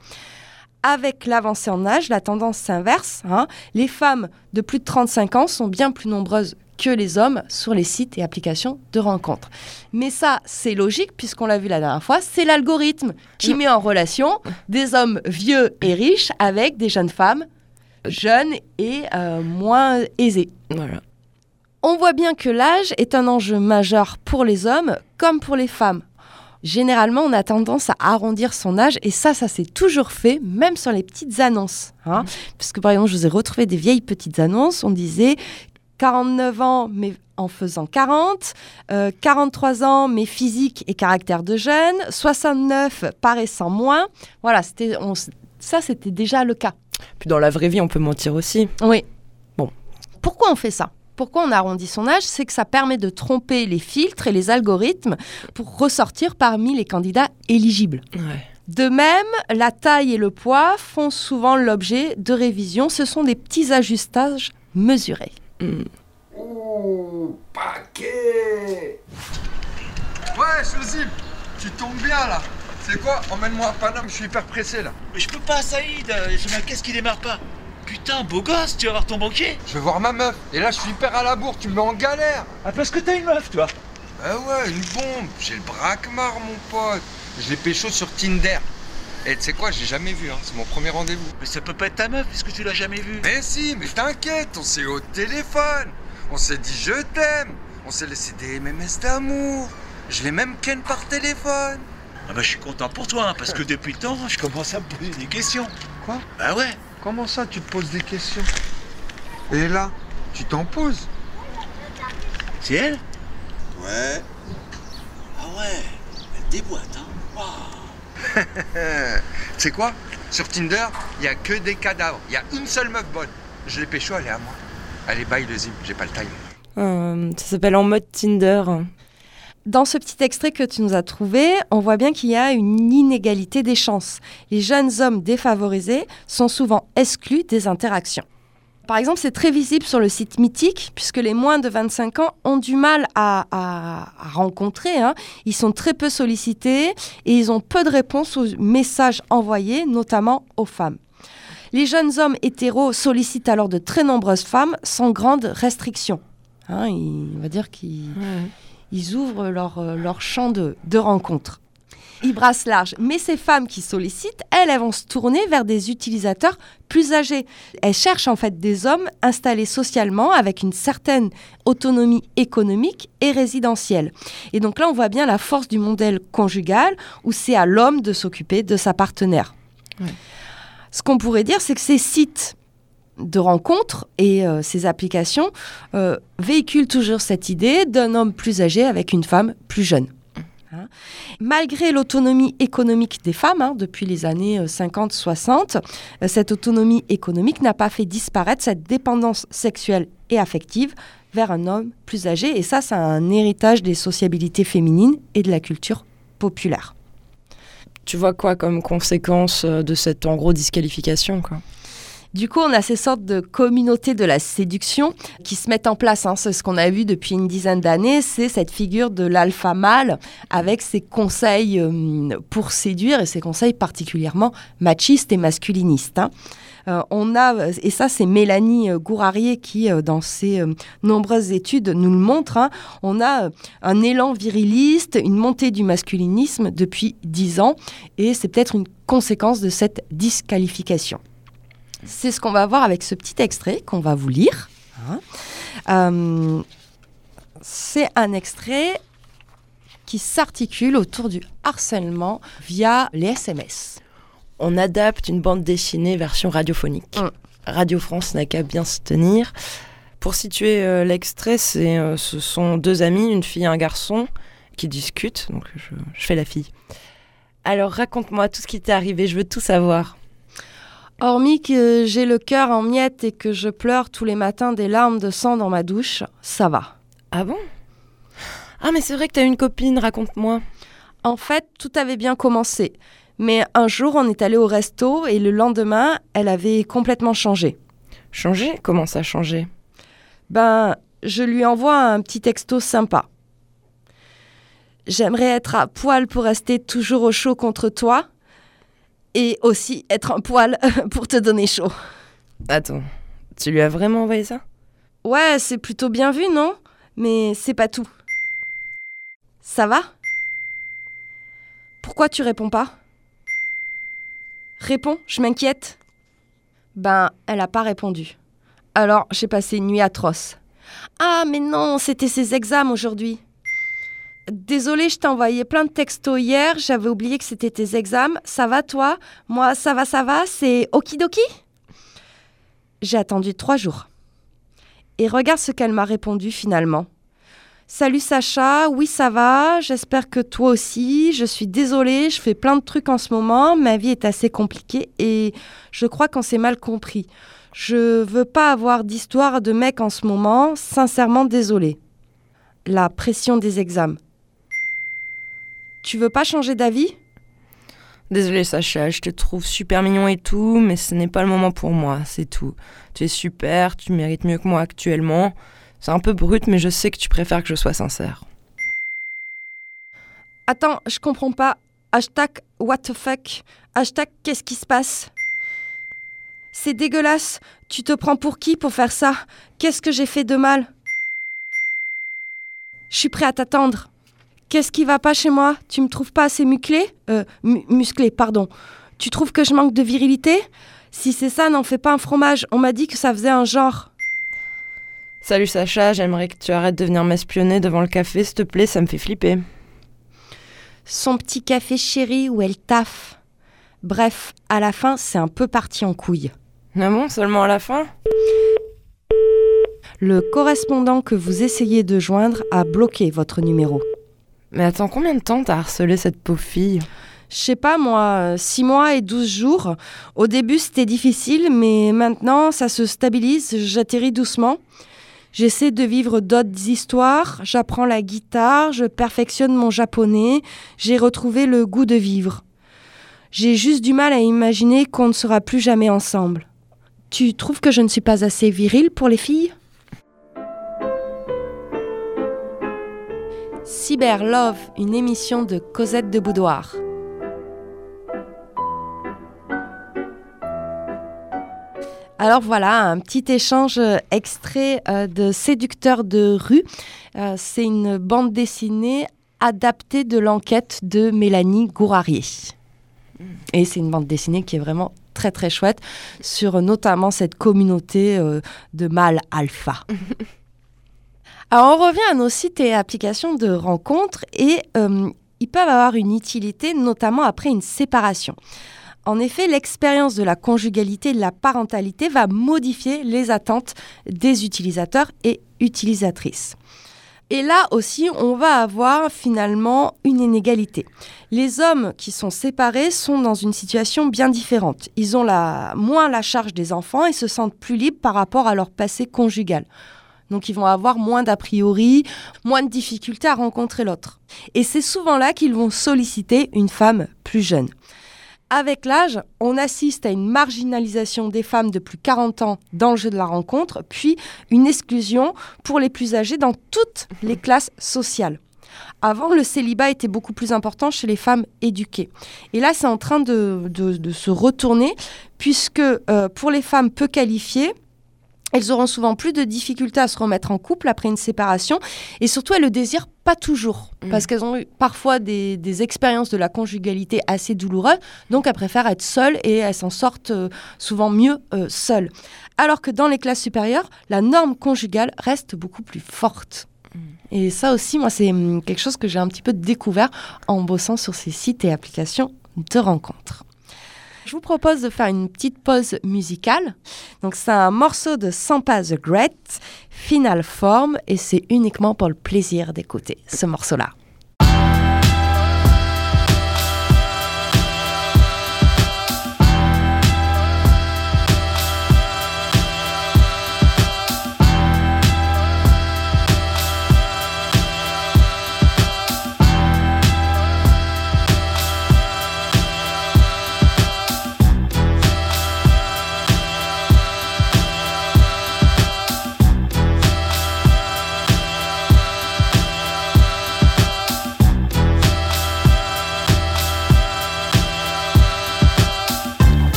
Avec l'avancée en âge, la tendance s'inverse. hein. Les femmes de plus de 35 ans sont bien plus nombreuses que les hommes sur les sites et applications de rencontres. Mais ça, c'est logique puisqu'on l'a vu la dernière fois, c'est l'algorithme qui met en relation des hommes vieux et riches avec des jeunes femmes jeunes et euh, moins. Voilà. On voit bien que l'âge est un enjeu majeur pour les hommes comme pour les femmes. Généralement, on a tendance à arrondir son âge et ça, ça s'est toujours fait, même sur les petites annonces. Hein. Puisque par exemple, je vous ai retrouvé des vieilles petites annonces, on disait 49 ans, mais en faisant 40, euh, 43 ans, mais physique et caractère de jeune, 69 paraissant moins. Voilà, c'était, ça, c'était déjà le cas. Puis dans la vraie vie, on peut mentir aussi. Oui. Bon. Pourquoi on fait ça? Pourquoi on arrondit son âge? C'est que ça permet de tromper les filtres et les algorithmes pour ressortir parmi les candidats éligibles. De même, la taille et le poids font souvent l'objet de révisions. Ce sont des petits ajustages mesurés. Mm. Ouh, paquet Ouais, Chosib, tu tombes bien là. C'est quoi Emmène-moi à Paname, je suis hyper pressé là. Mais je peux pas, Saïd, j'ai ma caisse qui démarre pas. Putain, beau gosse, tu vas voir ton banquier Je vais voir ma meuf, et là je suis hyper à la bourre, tu me mets en galère Ah, parce que t'as une meuf, toi Bah ouais, une bombe, j'ai le braquemar, mon pote. Je l'ai pécho sur Tinder. Et tu sais quoi, j'ai jamais vu, hein. c'est mon premier rendez-vous. Mais ça peut pas être ta meuf, puisque tu l'as jamais vue. Mais si, mais t'inquiète, on s'est au téléphone. On s'est dit je t'aime. On s'est laissé des MMS d'amour. Je l'ai même ken par téléphone. Ah bah je suis content pour toi, hein, parce que depuis le temps, je commence à me poser des questions. Quoi? Bah ouais. Comment ça, tu te poses des questions? Et là, tu t'en poses C'est elle? Ouais. Ah ouais, elle déboîte, hein. Waouh. tu sais quoi? Sur Tinder, il y a que des cadavres. Il y a une seule meuf bonne. Je l'ai pécho, elle est à moi. Allez, bye le zip, j'ai pas le time. Euh, ça s'appelle en mode Tinder. Dans ce petit extrait que tu nous as trouvé, on voit bien qu'il y a une inégalité des chances. Les jeunes hommes défavorisés sont souvent exclus des interactions. Par exemple, c'est très visible sur le site Mythique, puisque les moins de 25 ans ont du mal à, rencontrer. hein. Ils sont très peu sollicités et ils ont peu de réponses aux messages envoyés, notamment aux femmes. Les jeunes hommes hétéros sollicitent alors de très nombreuses femmes sans grande restriction. Hein, on va dire qu'ils ils ouvrent leur, euh, leur champ de, de rencontre. Ils brassent large. Mais ces femmes qui sollicitent, elles, elles vont se tourner vers des utilisateurs plus âgés. Elles cherchent en fait des hommes installés socialement avec une certaine autonomie économique et résidentielle. Et donc là, on voit bien la force du modèle conjugal où c'est à l'homme de s'occuper de sa partenaire. Ouais. Ce qu'on pourrait dire, c'est que ces sites de rencontres et euh, ces applications euh, véhiculent toujours cette idée d'un homme plus âgé avec une femme plus jeune. Hein. Malgré l'autonomie économique des femmes, hein, depuis les années euh, 50-60, euh, cette autonomie économique n'a pas fait disparaître cette dépendance sexuelle et affective vers un homme plus âgé. Et ça, c'est un héritage des sociabilités féminines et de la culture populaire. Tu vois quoi comme conséquence euh, de cette en gros disqualification quoi? Du coup, on a ces sortes de communautés de la séduction qui se mettent en place. hein. Ce qu'on a vu depuis une dizaine d'années, c'est cette figure de l'alpha mâle avec ses conseils euh, pour séduire et ses conseils particulièrement machistes et masculinistes. hein. Euh, on a, et ça c'est Mélanie euh, Gourarier qui, dans ses nombreuses études, nous le montre, hein. on a un élan viriliste, une montée du masculinisme depuis dix ans, et c'est peut-être une conséquence de cette disqualification. C'est ce qu'on va voir avec ce petit extrait qu'on va vous lire. hein. Euh, c'est un extrait qui s'articule autour du harcèlement via les SMS. On adapte une bande dessinée version radiophonique. Mm. Radio France n'a qu'à bien se tenir. Pour situer euh, l'extrait, c'est, euh, ce sont deux amis, une fille et un garçon, qui discutent. Donc je, je fais la fille. Alors raconte-moi tout ce qui t'est arrivé, je veux tout savoir. Hormis que j'ai le cœur en miettes et que je pleure tous les matins des larmes de sang dans ma douche, ça va. Ah bon? Ah mais c'est vrai que t'as une copine, raconte-moi. En fait, tout avait bien commencé. Mais un jour, on est allé au resto et le lendemain, elle avait complètement changé. Changer Comment ça changer Ben, je lui envoie un petit texto sympa. J'aimerais être à poil pour rester toujours au chaud contre toi et aussi être un poil pour te donner chaud. Attends, tu lui as vraiment envoyé ça? Ouais, c'est plutôt bien vu, non? Mais c'est pas tout. Ça va? Pourquoi tu réponds pas? Réponds, je m'inquiète. Ben, elle a pas répondu. Alors, j'ai passé une nuit atroce. Ah, mais non, c'était ses examens aujourd'hui. Désolée, je t'ai envoyé plein de textos hier, j'avais oublié que c'était tes examens. Ça va toi? Moi, ça va, ça va, c'est okidoki? J'ai attendu trois jours. Et regarde ce qu'elle m'a répondu finalement. Salut Sacha, oui ça va, j'espère que toi aussi, je suis désolée, je fais plein de trucs en ce moment, ma vie est assez compliquée et je crois qu'on s'est mal compris. Je veux pas avoir d'histoire de mec en ce moment, sincèrement désolé. La pression des examens. Tu veux pas changer d'avis? Désolée Sacha, je te trouve super mignon et tout, mais ce n'est pas le moment pour moi, c'est tout. Tu es super, tu mérites mieux que moi actuellement. C'est un peu brut, mais je sais que tu préfères que je sois sincère. Attends, je comprends pas. Hashtag what the fuck? Hashtag qu'est-ce qui se passe? C'est dégueulasse. Tu te prends pour qui pour faire ça? Qu'est-ce que j'ai fait de mal? Je suis prêt à t'attendre. Qu'est-ce qui va pas chez moi? Tu me trouves pas assez musclé? Euh, mu- musclé, pardon. Tu trouves que je manque de virilité? Si c'est ça, n'en fais pas un fromage. On m'a dit que ça faisait un genre. Salut Sacha, j'aimerais que tu arrêtes de venir m'espionner devant le café, s'il te plaît, ça me fait flipper. Son petit café chéri où elle taffe. Bref, à la fin, c'est un peu parti en couille. Ah bon, seulement à la fin? Le correspondant que vous essayez de joindre a bloqué votre numéro. Mais attends, combien de temps t'as harcelé cette pauvre fille? Je sais pas moi, 6 mois et 12 jours. Au début c'était difficile, mais maintenant ça se stabilise, j'atterris doucement. J'essaie de vivre d'autres histoires, j'apprends la guitare, je perfectionne mon japonais, j'ai retrouvé le goût de vivre. J'ai juste du mal à imaginer qu'on ne sera plus jamais ensemble. Tu trouves que je ne suis pas assez viril pour les filles? Cyber Love, une émission de Cosette de Boudoir. Alors voilà, un petit échange euh, extrait euh, de Séducteur de rue. Euh, C'est une bande dessinée adaptée de l'enquête de Mélanie Gourarier. Et c'est une bande dessinée qui est vraiment très très chouette sur notamment cette communauté de mâles alpha. On revient à nos sites et applications de rencontres et euh, ils peuvent avoir une utilité notamment après une séparation. En effet, l'expérience de la conjugalité et de la parentalité va modifier les attentes des utilisateurs et utilisatrices. Et là aussi, on va avoir finalement une inégalité. Les hommes qui sont séparés sont dans une situation bien différente. Ils ont moins la charge des enfants et se sentent plus libres par rapport à leur passé conjugal. Donc ils vont avoir moins d'a priori, moins de difficultés à rencontrer l'autre. Et c'est souvent là qu'ils vont solliciter une femme plus jeune. Avec l'âge, on assiste à une marginalisation des femmes de plus de 40 ans dans le jeu de la rencontre, puis une exclusion pour les plus âgés dans toutes les classes sociales. Avant, le célibat était beaucoup plus important chez les femmes éduquées. Et là, c'est en train de se retourner, puisque euh, pour les femmes peu qualifiées, elles auront souvent plus de difficultés à se remettre en couple après une séparation et surtout elles le désirent pas toujours Mm. parce qu'elles ont eu parfois des, des expériences de la conjugalité assez douloureuses donc elles préfèrent être seules et elles s'en sortent euh, souvent mieux euh, seules. Alors que dans les classes supérieures, la norme conjugale reste beaucoup plus forte. Et ça aussi, moi, c'est hum, quelque chose que j'ai un petit peu découvert en bossant sur ces sites et applications de rencontres. Je vous propose de faire une petite pause musicale. Donc c'est un morceau de Sampa the Great, Final Form, et c'est uniquement pour le plaisir d'écouter ce morceau-là.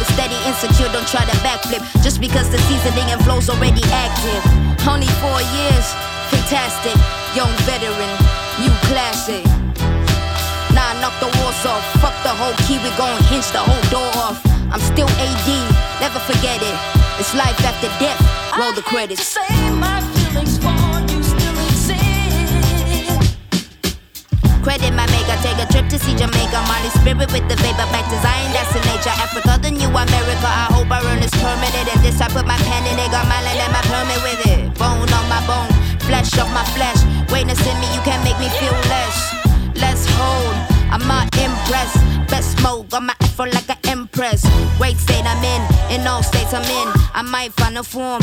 Was steady, insecure, don't try to backflip. Just because the seasoning and flow's already active. Only four years, fantastic. Young veteran, new classic. Nah, knock the walls off. Fuck the whole key, we gon' hinge the whole door off. I'm still AD, never forget it. It's life after death. Roll the credits. A trip to see Jamaica. Molly spirit with the vapor back design. That's the nature. Africa, the new America. I hope I earn this permanent. And this I put my pen in it. Got my land and my permit with it. Bone on my bone, flesh off my flesh. Witness in me, you can't make me feel less. Let's hold. I'm not impressed. Best mode, got my afro like an empress. Great state I'm in, in all states I'm in. I might find a form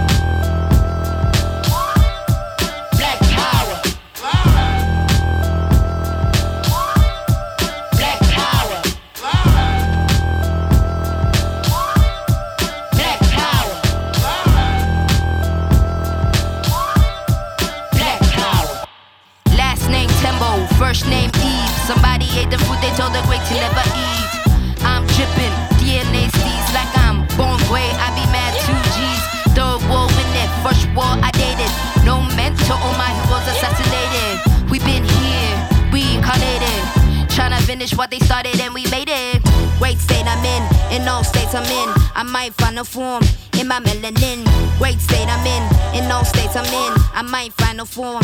First name Eve. Somebody ate the food they told the great to never eat. I'm dripping, DNA sees like I'm born gray. I be mad two G's. Third war in it, first war I dated. No mentor, all my heroes assassinated. We been here, reincarnated. Tryna finish what they started and we made it. Great state I'm in, in all states I'm in. I might find a form in my melanin. Great state I'm in, in all states I'm in. I might find a form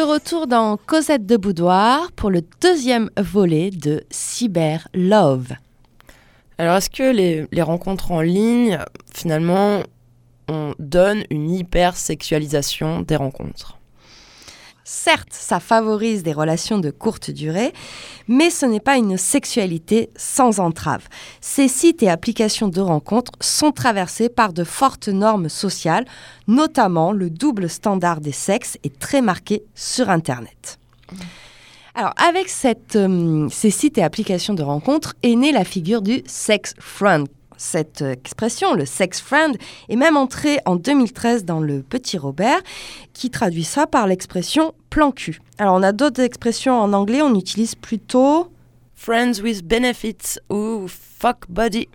Retour dans Cosette de Boudoir pour le deuxième volet de Cyber Love. Alors, est-ce que les, les rencontres en ligne, finalement, on donne une hyper-sexualisation des rencontres? Certes, ça favorise des relations de courte durée, mais ce n'est pas une sexualité sans entrave. Ces sites et applications de rencontres sont traversés par de fortes normes sociales, notamment le double standard des sexes est très marqué sur Internet. Alors, avec euh, ces sites et applications de rencontres est née la figure du sex friend. Cette expression, le sex friend, est même entrée en 2013 dans le Petit Robert, qui traduit ça par l'expression plan cul. Alors, on a d'autres expressions en anglais, on utilise plutôt. Friends with benefits ou fuck buddy.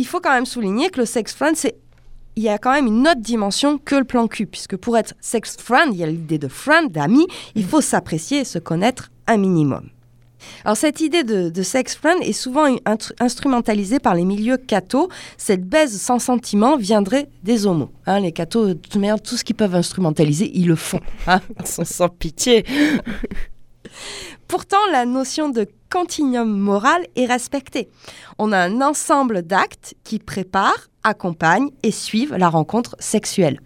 Il faut quand même souligner que le sex friend, c'est il y a quand même une autre dimension que le plan cul, puisque pour être sex friend, il y a l'idée de friend, d'ami, il faut s'apprécier et se connaître un minimum. Alors cette idée de, de sex friend est souvent instrumentalisée par les milieux cathos. Cette baise sans sentiment viendrait des homos. Hein, les cathos, de toute manière, tout ce qu'ils peuvent instrumentaliser, ils le font. hein. Ils sont sans pitié. Pourtant, la notion de continuum moral est respectée. On a un ensemble d'actes qui préparent, accompagnent et suivent la rencontre sexuelle.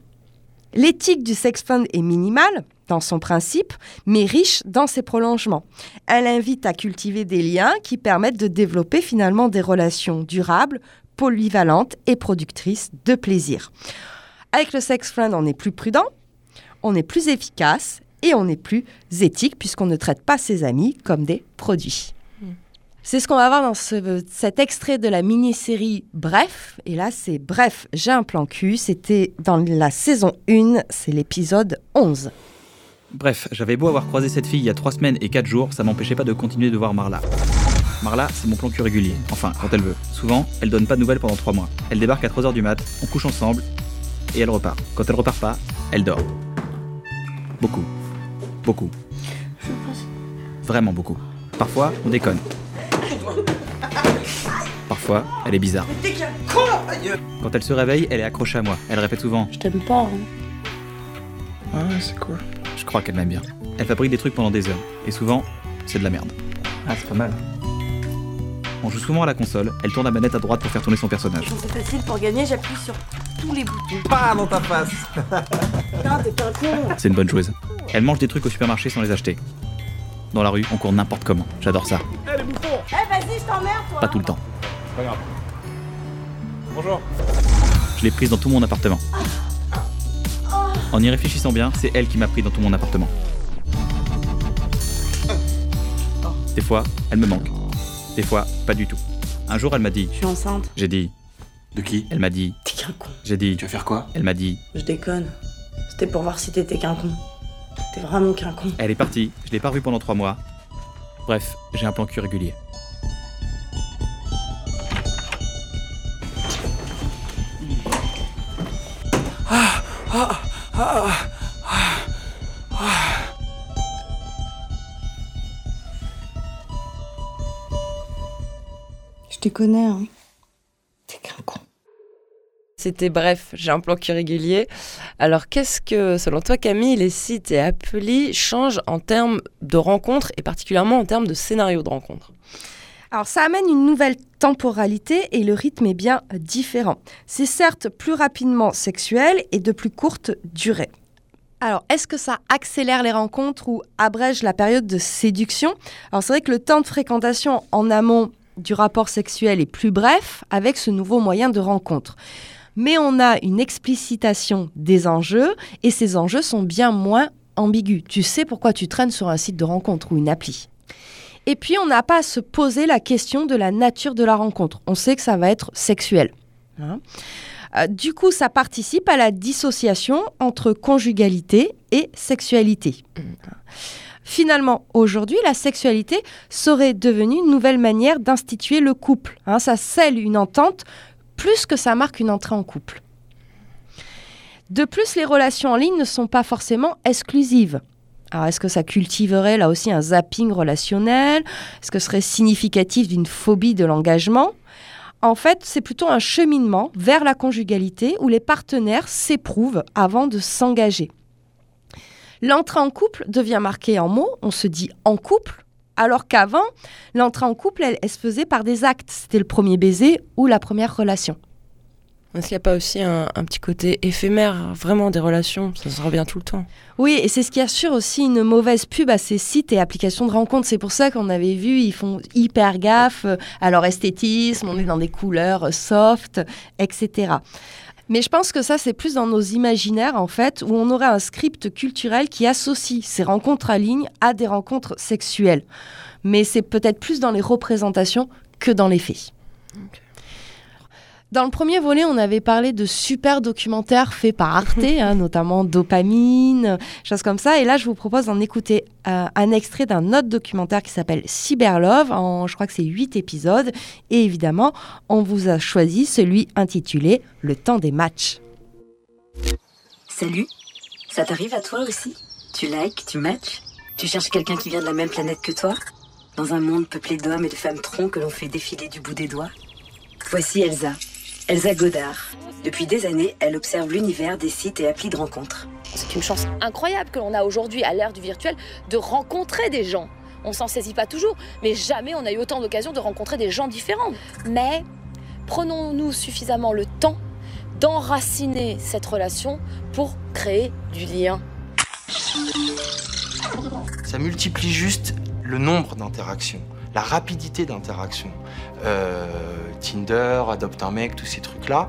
L'éthique du sex fund est minimale dans son principe, mais riche dans ses prolongements. Elle invite à cultiver des liens qui permettent de développer finalement des relations durables, polyvalentes et productrices de plaisir. Avec le sex friend, on est plus prudent, on est plus efficace et on est plus éthique puisqu'on ne traite pas ses amis comme des produits. C'est ce qu'on va voir dans ce- cet extrait de la mini-série Bref. Et là, c'est Bref, j'ai un plan cul. C'était dans la saison 1, c'est l'épisode 11. Bref, j'avais beau avoir croisé cette fille il y a trois semaines et quatre jours, ça m'empêchait pas de continuer de voir Marla. Marla, c'est mon plan cul régulier. Enfin, quand elle veut. Souvent, elle donne pas de nouvelles pendant trois mois. Elle débarque à 3h du mat, on couche ensemble, et elle repart. Quand elle repart pas, elle dort. Beaucoup. Beaucoup. Vraiment beaucoup. Parfois, on déconne. Parfois, elle est bizarre. Quand elle se réveille, elle est accrochée à moi. Elle répète souvent Je t'aime pas. hein. Ah, c'est cool. Je crois qu'elle m'aime bien. Elle fabrique des trucs pendant des heures. Et souvent, c'est de la merde. Ah, c'est pas mal. On joue souvent à la console. Elle tourne la manette à droite pour faire tourner son personnage. C'est facile pour gagner, j'appuie sur tous les boutons. Pas dans ta face Non, t'es pas un con. C'est une bonne joueuse. Elle mange des trucs au supermarché sans les acheter. Dans la rue, on court n'importe comment. J'adore ça. Eh, vas-y, je t'emmerde, toi. Pas tout le temps. C'est pas grave. Bonjour. Je l'ai prise dans tout mon appartement. En y réfléchissant bien, c'est elle qui m'a pris dans tout mon appartement. Des fois, elle me manque. Des fois, pas du tout. Un jour, elle m'a dit. Je suis enceinte. J'ai dit. De qui? Elle m'a dit. T'es qu'un con. J'ai dit. Tu vas faire quoi? Elle m'a dit. Je déconne. C'était pour voir si t'étais qu'un con. T'es vraiment qu'un con. Elle est partie. Je l'ai pas revue pendant trois mois. Bref, j'ai un plan cul régulier. Je te connais, hein. T'es qu'un. C'était bref, j'ai un plan cul régulier. Alors qu'est-ce que, selon toi Camille, les sites et applis changent en termes de rencontres et particulièrement en termes de scénario de rencontres? Alors ça amène une nouvelle temporalité et le rythme est bien différent. C'est certes plus rapidement sexuel et de plus courte durée. Alors, est-ce que ça accélère les rencontres ou abrège la période de séduction? Alors, c'est vrai que le temps de fréquentation en amont du rapport sexuel est plus bref avec ce nouveau moyen de rencontre. Mais on a une explicitation des enjeux et ces enjeux sont bien moins ambigus. Tu sais pourquoi tu traînes sur un site de rencontre ou une appli? Et puis, on n'a pas à se poser la question de la nature de la rencontre. On sait que ça va être sexuel. Hein. Euh, du coup, ça participe à la dissociation entre conjugalité et sexualité. Finalement, aujourd'hui, la sexualité serait devenue une nouvelle manière d'instituer le couple. Hein, ça scelle une entente plus que ça marque une entrée en couple. De plus, les relations en ligne ne sont pas forcément exclusives. Alors, est-ce que ça cultiverait là aussi un zapping relationnel? Est-ce que ce serait significatif d'une phobie de l'engagement? En fait, c'est plutôt un cheminement vers la conjugalité où les partenaires s'éprouvent avant de s'engager. L'entrée en couple devient marquée en mots, on se dit en couple, alors qu'avant, l'entrée en couple, elle, se faisait par des actes. C'était le premier baiser ou la première relation. Est-ce qu'il n'y a pas aussi un, un petit côté éphémère, vraiment des relations? Ça se revient tout le temps. Oui, et c'est ce qui assure aussi une mauvaise pub à ces sites et applications de rencontres. C'est pour ça qu'on avait vu, ils font hyper gaffe euh, à leur esthétisme, on est dans des couleurs euh, soft, etc. Mais je pense que ça, c'est plus dans nos imaginaires, en fait, où on aurait un script culturel qui associe ces rencontres en ligne à des rencontres sexuelles. Mais c'est peut-être plus dans les représentations que dans les faits. Dans le premier volet, on avait parlé de super documentaires faits par Arte, hein, notamment Dopamine, choses comme ça. Et là, je vous propose d'en écouter euh, un extrait d'un autre documentaire qui s'appelle Cyberlove. En, je crois que c'est huit épisodes. Et évidemment, on vous a choisi celui intitulé Le temps des matchs. Salut, ça t'arrive à toi aussi? Tu likes, tu matches? Tu cherches quelqu'un qui vient de la même planète que toi? Dans un monde peuplé d'hommes et de femmes troncs que l'on fait défiler du bout des doigts? Voici Elsa, Elsa Godard. Depuis des années, elle observe l'univers des sites et applis de rencontres. C'est une chance incroyable que l'on a aujourd'hui à l'ère du virtuel de rencontrer des gens. On s'en saisit pas toujours, mais jamais on a eu autant d'occasions de rencontrer des gens différents. Mais prenons-nous suffisamment le temps d'enraciner cette relation pour créer du lien. Ça multiplie juste le nombre d'interactions, la rapidité d'interaction. Euh, Tinder, Adopte un mec, tous ces trucs-là.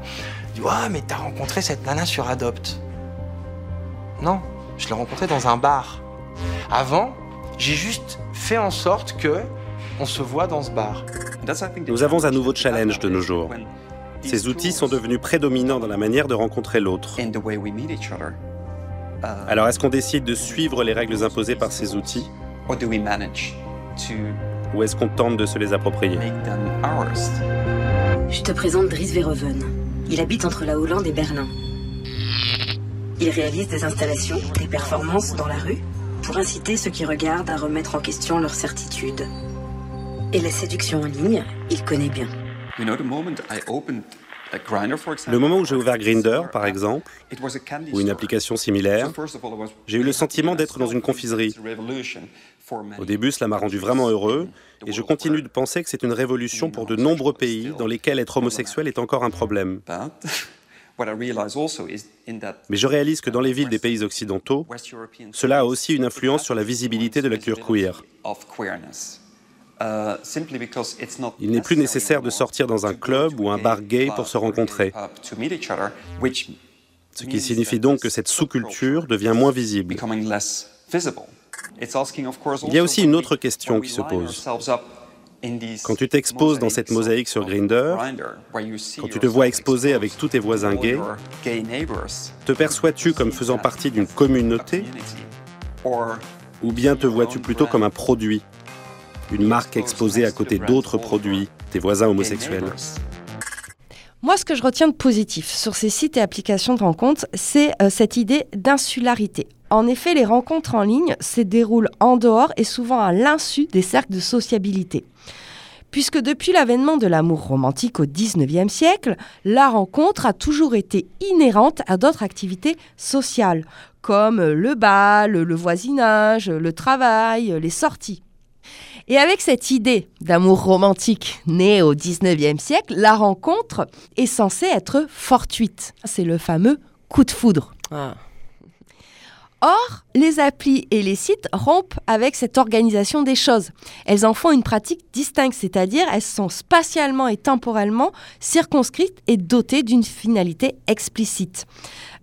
Tu dis, ouais, mais t'as rencontré cette nana sur Adopt. Non, je l'ai rencontrée dans un bar. Avant, j'ai juste fait en sorte que on se voit dans ce bar. Nous avons un nouveau challenge de nos jours. Ces outils sont devenus prédominants dans la manière de rencontrer l'autre. Alors est-ce qu'on décide de suivre les règles imposées par ces outils? Ou est-ce qu'on tente de se les approprier Je te présente Dries Verhoeven. Il habite entre la Hollande et Berlin. Il réalise des installations, des performances dans la rue pour inciter ceux qui regardent à remettre en question leurs certitudes. Et la séduction en ligne, il connaît bien. Le moment où j'ai ouvert Grinder, par exemple, ou une application similaire, j'ai eu le sentiment d'être dans une confiserie. Au début, cela m'a rendu vraiment heureux, et je continue de penser que c'est une révolution pour de nombreux pays dans lesquels être homosexuel est encore un problème. Mais je réalise que dans les villes des pays occidentaux, cela a aussi une influence sur la visibilité de la culture queer. Il n'est plus nécessaire de sortir dans un club ou un bar gay pour se rencontrer. Ce qui signifie donc que cette sous-culture devient moins visible. Il y a aussi une autre question qui se pose. Quand tu t'exposes dans cette mosaïque sur Grindr, quand tu te vois exposé avec tous tes voisins gays, te perçois-tu comme faisant partie d'une communauté ou bien te vois-tu plutôt comme un produit, une marque exposée à côté d'autres produits, tes voisins homosexuels Moi, ce que je retiens de positif sur ces sites et applications de rencontres, c'est euh, cette idée d'insularité. En effet, les rencontres en ligne se déroulent en dehors et souvent à l'insu des cercles de sociabilité. Puisque depuis l'avènement de l'amour romantique au XIXe siècle, la rencontre a toujours été inhérente à d'autres activités sociales, comme le bal, le voisinage, le travail, les sorties. Et avec cette idée d'amour romantique née au XIXe siècle, la rencontre est censée être fortuite. C'est le fameux coup de foudre. Or, les applis et les sites rompent avec cette organisation des choses. Elles en font une pratique distincte, c'est-à-dire elles sont spatialement et temporellement circonscrites et dotées d'une finalité explicite.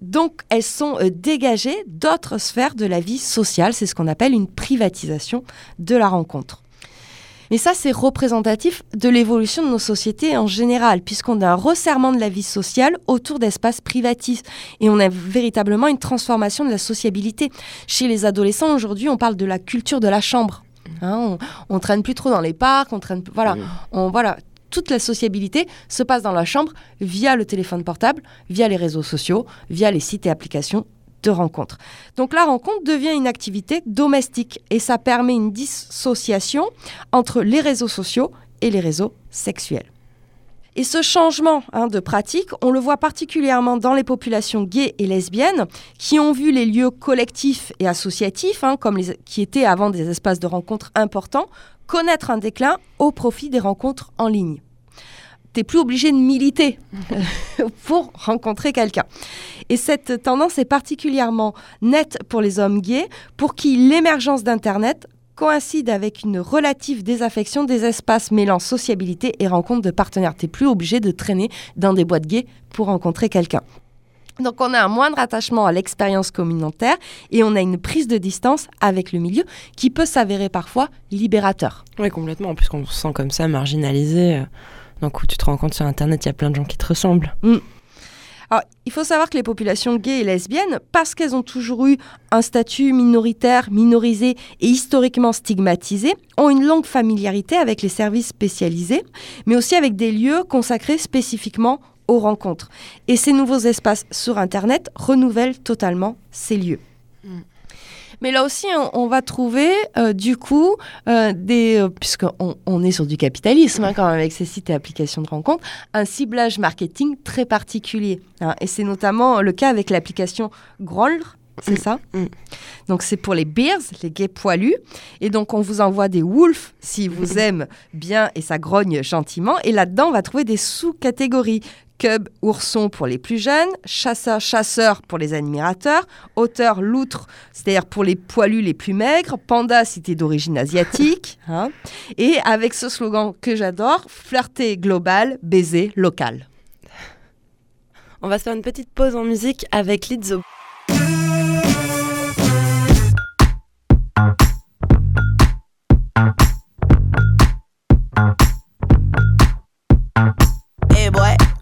Donc, elles sont euh, dégagées d'autres sphères de la vie sociale. C'est ce qu'on appelle une privatisation de la rencontre. Mais ça, c'est représentatif de l'évolution de nos sociétés en général, puisqu'on a un resserrement de la vie sociale autour d'espaces privatifs. Et on a véritablement une transformation de la sociabilité. Chez les adolescents, aujourd'hui, on parle de la culture de la chambre. Hein, on, on traîne plus trop dans les parcs, on traîne, voilà, on, voilà, toute la sociabilité se passe dans la chambre via le téléphone portable, via les réseaux sociaux, via les sites et applications de rencontre. Donc la rencontre devient une activité domestique et ça permet une dissociation entre les réseaux sociaux et les réseaux sexuels. Et ce changement hein, de pratique, on le voit particulièrement dans les populations gays et lesbiennes qui ont vu les lieux collectifs et associatifs, hein, qui étaient avant des espaces de rencontre importants, connaître un déclin au profit des rencontres en ligne t'es plus obligé de militer pour rencontrer quelqu'un. Et cette tendance est particulièrement nette pour les hommes gays, pour qui l'émergence d'Internet coïncide avec une relative désaffection des espaces mêlant sociabilité et rencontre de partenaires. T'es plus obligé de traîner dans des boîtes gays pour rencontrer quelqu'un. Donc on a un moindre attachement à l'expérience communautaire et on a une prise de distance avec le milieu qui peut s'avérer parfois libérateur. Oui, complètement, puisqu'on se sent comme ça marginalisé. Donc où tu te rends compte sur Internet, il y a plein de gens qui te ressemblent. Mm. Alors, il faut savoir que les populations gays et lesbiennes, parce qu'elles ont toujours eu un statut minoritaire, minorisé et historiquement stigmatisé, ont une longue familiarité avec les services spécialisés, mais aussi avec des lieux consacrés spécifiquement aux rencontres. Et ces nouveaux espaces sur Internet renouvellent totalement ces lieux. Mais là aussi, on, va trouver euh, du coup euh, des, euh, puisqu'on on est sur du capitalisme hein, quand même avec ces sites et applications de rencontres, un ciblage marketing très particulier. hein. et c'est notamment le cas avec l'application Growlr. C'est ça Donc c'est pour les bears, les gays poilus. Et donc on vous envoie des wolves si vous aimez bien et ça grogne gentiment. Et là-dedans, on va trouver des sous-catégories. Cub, ourson pour les plus jeunes, chasseur, chasseur pour les admirateurs, auteur, loutre, c'est-à-dire pour les poilus les plus maigres, panda si t'es d'origine asiatique, hein. et avec ce slogan que j'adore, flirter global, baiser local. On va se faire une petite pause en musique avec Lizzo.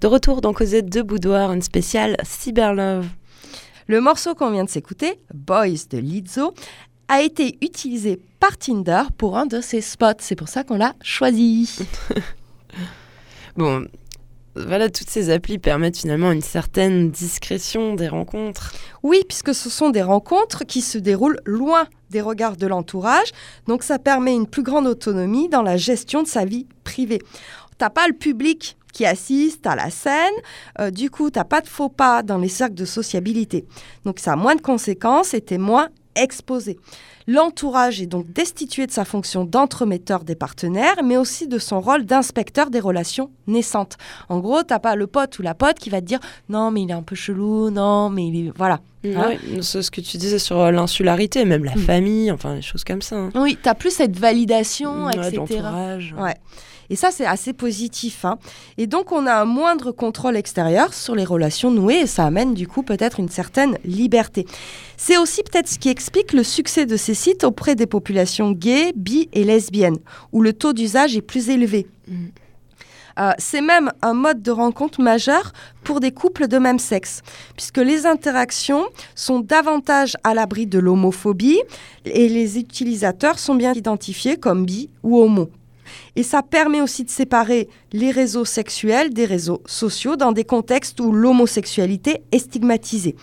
De retour dans Cosette de Boudoir, une spéciale Cyberlove. Le morceau qu'on vient de s'écouter, Boys de Lizzo, a été utilisé par Tinder pour un de ses spots. C'est pour ça qu'on l'a choisi. Bon, voilà, toutes ces applis permettent finalement une certaine discrétion des rencontres. Oui, puisque ce sont des rencontres qui se déroulent loin des regards de l'entourage, donc ça permet une plus grande autonomie dans la gestion de sa vie privée. T'as pas le public qui assiste à la scène, euh, du coup t'as pas de faux pas dans les cercles de sociabilité. Donc ça a moins de conséquences et t'es moins exposé. L'entourage est donc destitué de sa fonction d'entremetteur des partenaires, mais aussi de son rôle d'inspecteur des relations naissantes. En gros, t'as pas le pote ou la pote qui va te dire non mais il est un peu chelou, non mais il est... voilà. Hein Ouais, c'est ce que tu disais sur euh, l'insularité, même la Mm. famille, enfin des choses comme ça. hein. Oui, tu plus cette validation, Ouais, etc. d'entourage. Ouais. Et ça, c'est assez positif. hein. Et donc, on a un moindre contrôle extérieur sur les relations nouées et ça amène du coup peut-être une certaine liberté. C'est aussi peut-être ce qui explique le succès de ces sites auprès des populations gays, bi et lesbiennes, où le taux d'usage est plus élevé. Euh, c'est même un mode de rencontre majeur pour des couples de même sexe, puisque les interactions sont davantage à l'abri de l'homophobie et les utilisateurs sont bien identifiés comme bi ou homo. Et ça permet aussi de séparer les réseaux sexuels des réseaux sociaux dans des contextes où l'homosexualité est stigmatisée.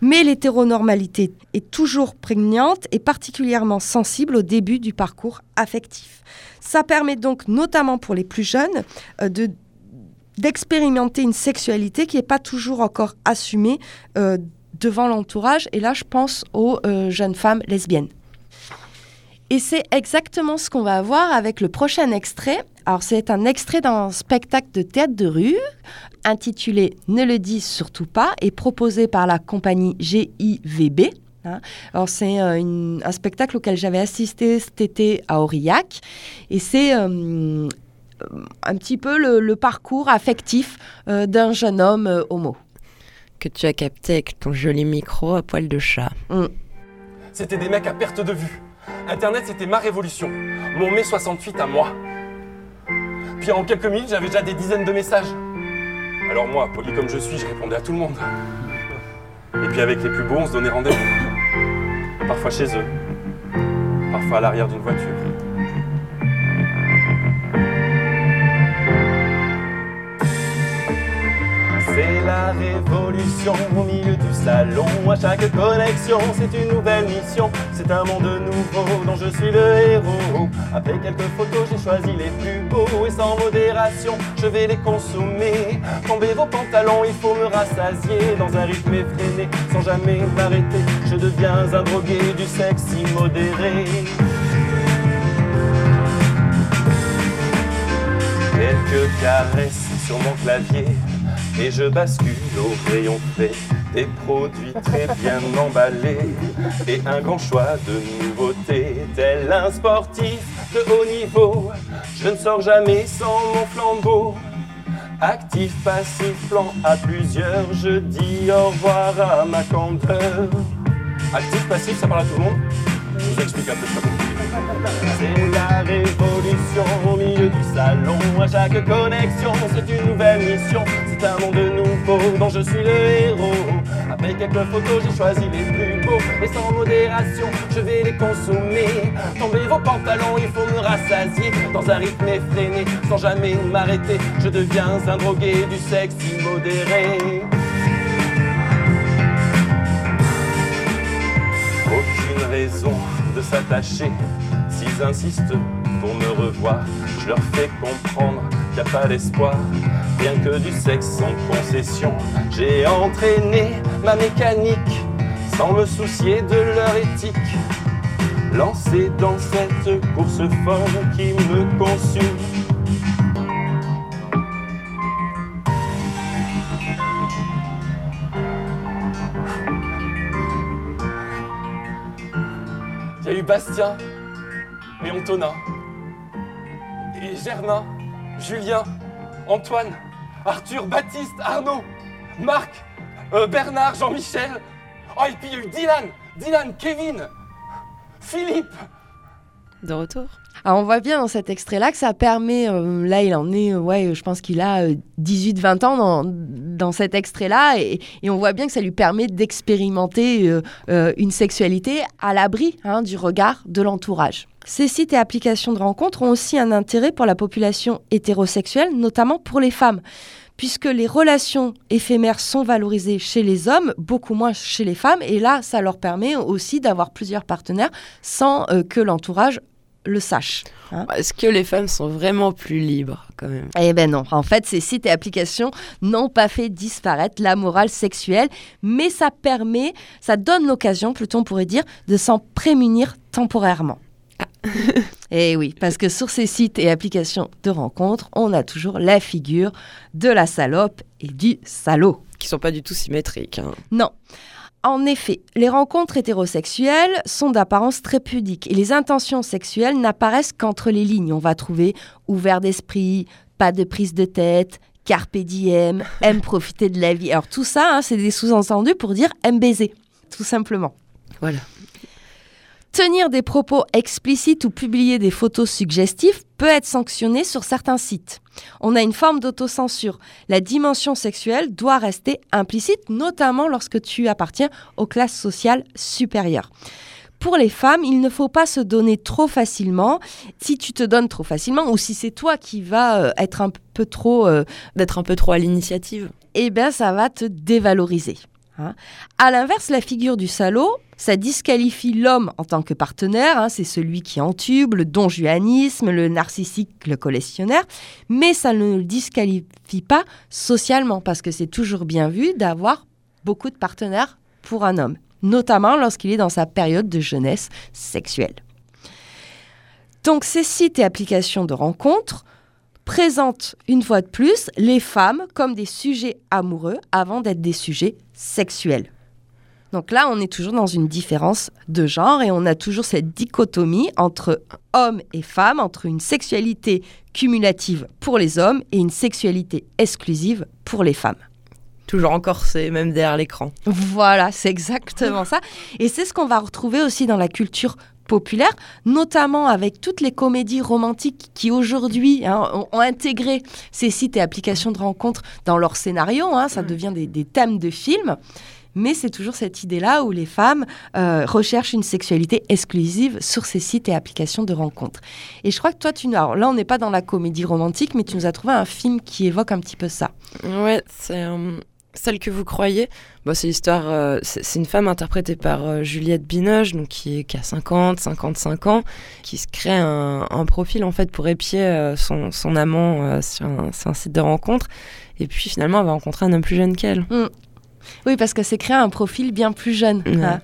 Mais l'hétéronormalité est toujours prégnante et particulièrement sensible au début du parcours affectif. Ça permet donc, notamment pour les plus jeunes, euh, de d'expérimenter une sexualité qui n'est pas toujours encore assumée euh, devant l'entourage. Et là, je pense aux euh, jeunes femmes lesbiennes. Et c'est exactement ce qu'on va avoir avec le prochain extrait. Alors, c'est un extrait d'un spectacle de théâtre de rue intitulé Ne le dis surtout pas et proposé par la compagnie GIVB. hein. Alors, c'est euh, un spectacle auquel j'avais assisté cet été à Aurillac. Et c'est euh, un petit peu le, le parcours affectif euh, d'un jeune homme euh, homo. Que tu as capté avec ton joli micro à poil de chat. C'était des mecs à perte de vue. Internet, c'était ma révolution. Mon mai 68 à moi. Puis en quelques minutes, j'avais déjà des dizaines de messages. Alors moi, poli comme je suis, je répondais à tout le monde. Et puis avec les plus beaux, on se donnait rendez-vous. Parfois chez eux. Parfois à l'arrière d'une voiture. La révolution au milieu du salon. À chaque connexion, c'est une nouvelle mission. C'est un monde nouveau dont je suis le héros. Après quelques photos, j'ai choisi les plus beaux et sans modération, je vais les consommer. Tombez vos pantalons, il faut me rassasier dans un rythme effréné, sans jamais m'arrêter. Je deviens un drogué du sexe immodéré. Quelques caresses sur mon clavier et je bascule au rayon frais des produits très bien emballés et un grand choix de nouveautés. Tel un sportif de haut niveau, je ne sors jamais sans mon flambeau. Actif, passif, plan à plusieurs, je dis au revoir à ma candeur. Actif, passif, ça parle à tout le monde Je vous explique un peu ça. C'est la révolution au milieu du salon. À chaque connexion, c'est une nouvelle mission. C'est un monde nouveau dont je suis le héros. Avec quelques photos, j'ai choisi les plus beaux. Et sans modération, je vais les consommer. Tombez vos pantalons, il faut me rassasier. Dans un rythme effréné, sans jamais m'arrêter. Je deviens un drogué du sexe immodéré. Aucune raison de s'attacher. S'ils insistent pour me revoir, je leur fais comprendre qu'il n'y a pas d'espoir. Rien que du sexe sans concession, j'ai entraîné ma mécanique sans me soucier de leur éthique. Lancé dans cette course folle qui me consume. Eu Bastien et Antonin, et Germain, Julien, Antoine, Arthur, Baptiste, Arnaud, Marc, euh, Bernard, Jean-Michel. Oh, et puis il y a eu Dylan, Dylan, Kevin, Philippe. De retour Alors on voit bien dans cet extrait-là que ça permet, euh, là il en est, euh, ouais, je pense qu'il a 18-20 ans dans, dans cet extrait-là, et, et on voit bien que ça lui permet d'expérimenter euh, euh, une sexualité à l'abri hein, du regard de l'entourage. Ces sites et applications de rencontres ont aussi un intérêt pour la population hétérosexuelle, notamment pour les femmes, puisque les relations éphémères sont valorisées chez les hommes, beaucoup moins chez les femmes, et là ça leur permet aussi d'avoir plusieurs partenaires sans euh, que l'entourage le sache. hein. Est-ce que les femmes sont vraiment plus libres quand même? Eh ben non, en fait, ces sites et applications n'ont pas fait disparaître la morale sexuelle, mais ça permet, ça donne l'occasion, plutôt on pourrait dire, de s'en prémunir temporairement. Eh oui, parce que sur ces sites et applications de rencontres, on a toujours la figure de la salope et du salaud. Qui sont pas du tout symétriques. hein. Non. En effet, les rencontres hétérosexuelles sont d'apparence très pudiques et les intentions sexuelles n'apparaissent qu'entre les lignes. On va trouver ouvert d'esprit, pas de prise de tête, carpe diem, aime profiter de la vie. Alors tout ça, hein, c'est des sous-entendus pour dire aime baiser, tout simplement. Voilà. Tenir des propos explicites ou publier des photos suggestives peut être sanctionné sur certains sites. On a une forme d'autocensure. La dimension sexuelle doit rester implicite, notamment lorsque tu appartiens aux classes sociales supérieures. Pour les femmes, il ne faut pas se donner trop facilement. Si tu te donnes trop facilement, ou si c'est toi qui vas euh, être un peu trop, euh, D'être un peu trop à l'initiative. eh bien, ça va te dévaloriser. Hein. À l'inverse, la figure du salaud, ça disqualifie l'homme en tant que partenaire. hein, c'est celui qui entube, le donjuanisme, le narcissique, le collectionnaire. Mais ça ne le disqualifie pas socialement, parce que c'est toujours bien vu d'avoir beaucoup de partenaires pour un homme, notamment lorsqu'il est dans sa période de jeunesse sexuelle. Donc ces sites et applications de rencontres présentent une fois de plus les femmes comme des sujets amoureux avant d'être des sujets sexuels. Donc là, on est toujours dans une différence de genre et on a toujours cette dichotomie entre hommes et femmes, entre une sexualité cumulative pour les hommes et une sexualité exclusive pour les femmes. Toujours encorsé, même derrière l'écran. Voilà, c'est exactement ça. Et c'est ce qu'on va retrouver aussi dans la culture populaire, notamment avec toutes les comédies romantiques qui aujourd'hui hein, ont, ont intégré ces sites et applications de rencontres dans leur scénario. hein, ça devient des, des thèmes de films. Mais c'est toujours cette idée-là où les femmes euh, recherchent une sexualité exclusive sur ces sites et applications de rencontres. Et je crois que toi, tu nous... alors là, on n'est pas dans la comédie romantique, mais tu nous as trouvé un film qui évoque un petit peu ça. Ouais, c'est euh, celle que vous croyez. Bon, c'est l'histoire. euh, c'est une femme interprétée par euh, Juliette Binoche, donc qui, est- qui a 50, 55 ans, qui se crée un, un profil en fait pour épier euh, son, son amant sur, un, sur un site de rencontre. Et puis finalement, elle va rencontrer un homme plus jeune qu'elle. Mm. Oui, parce que c'est créer un profil bien plus jeune. Hein.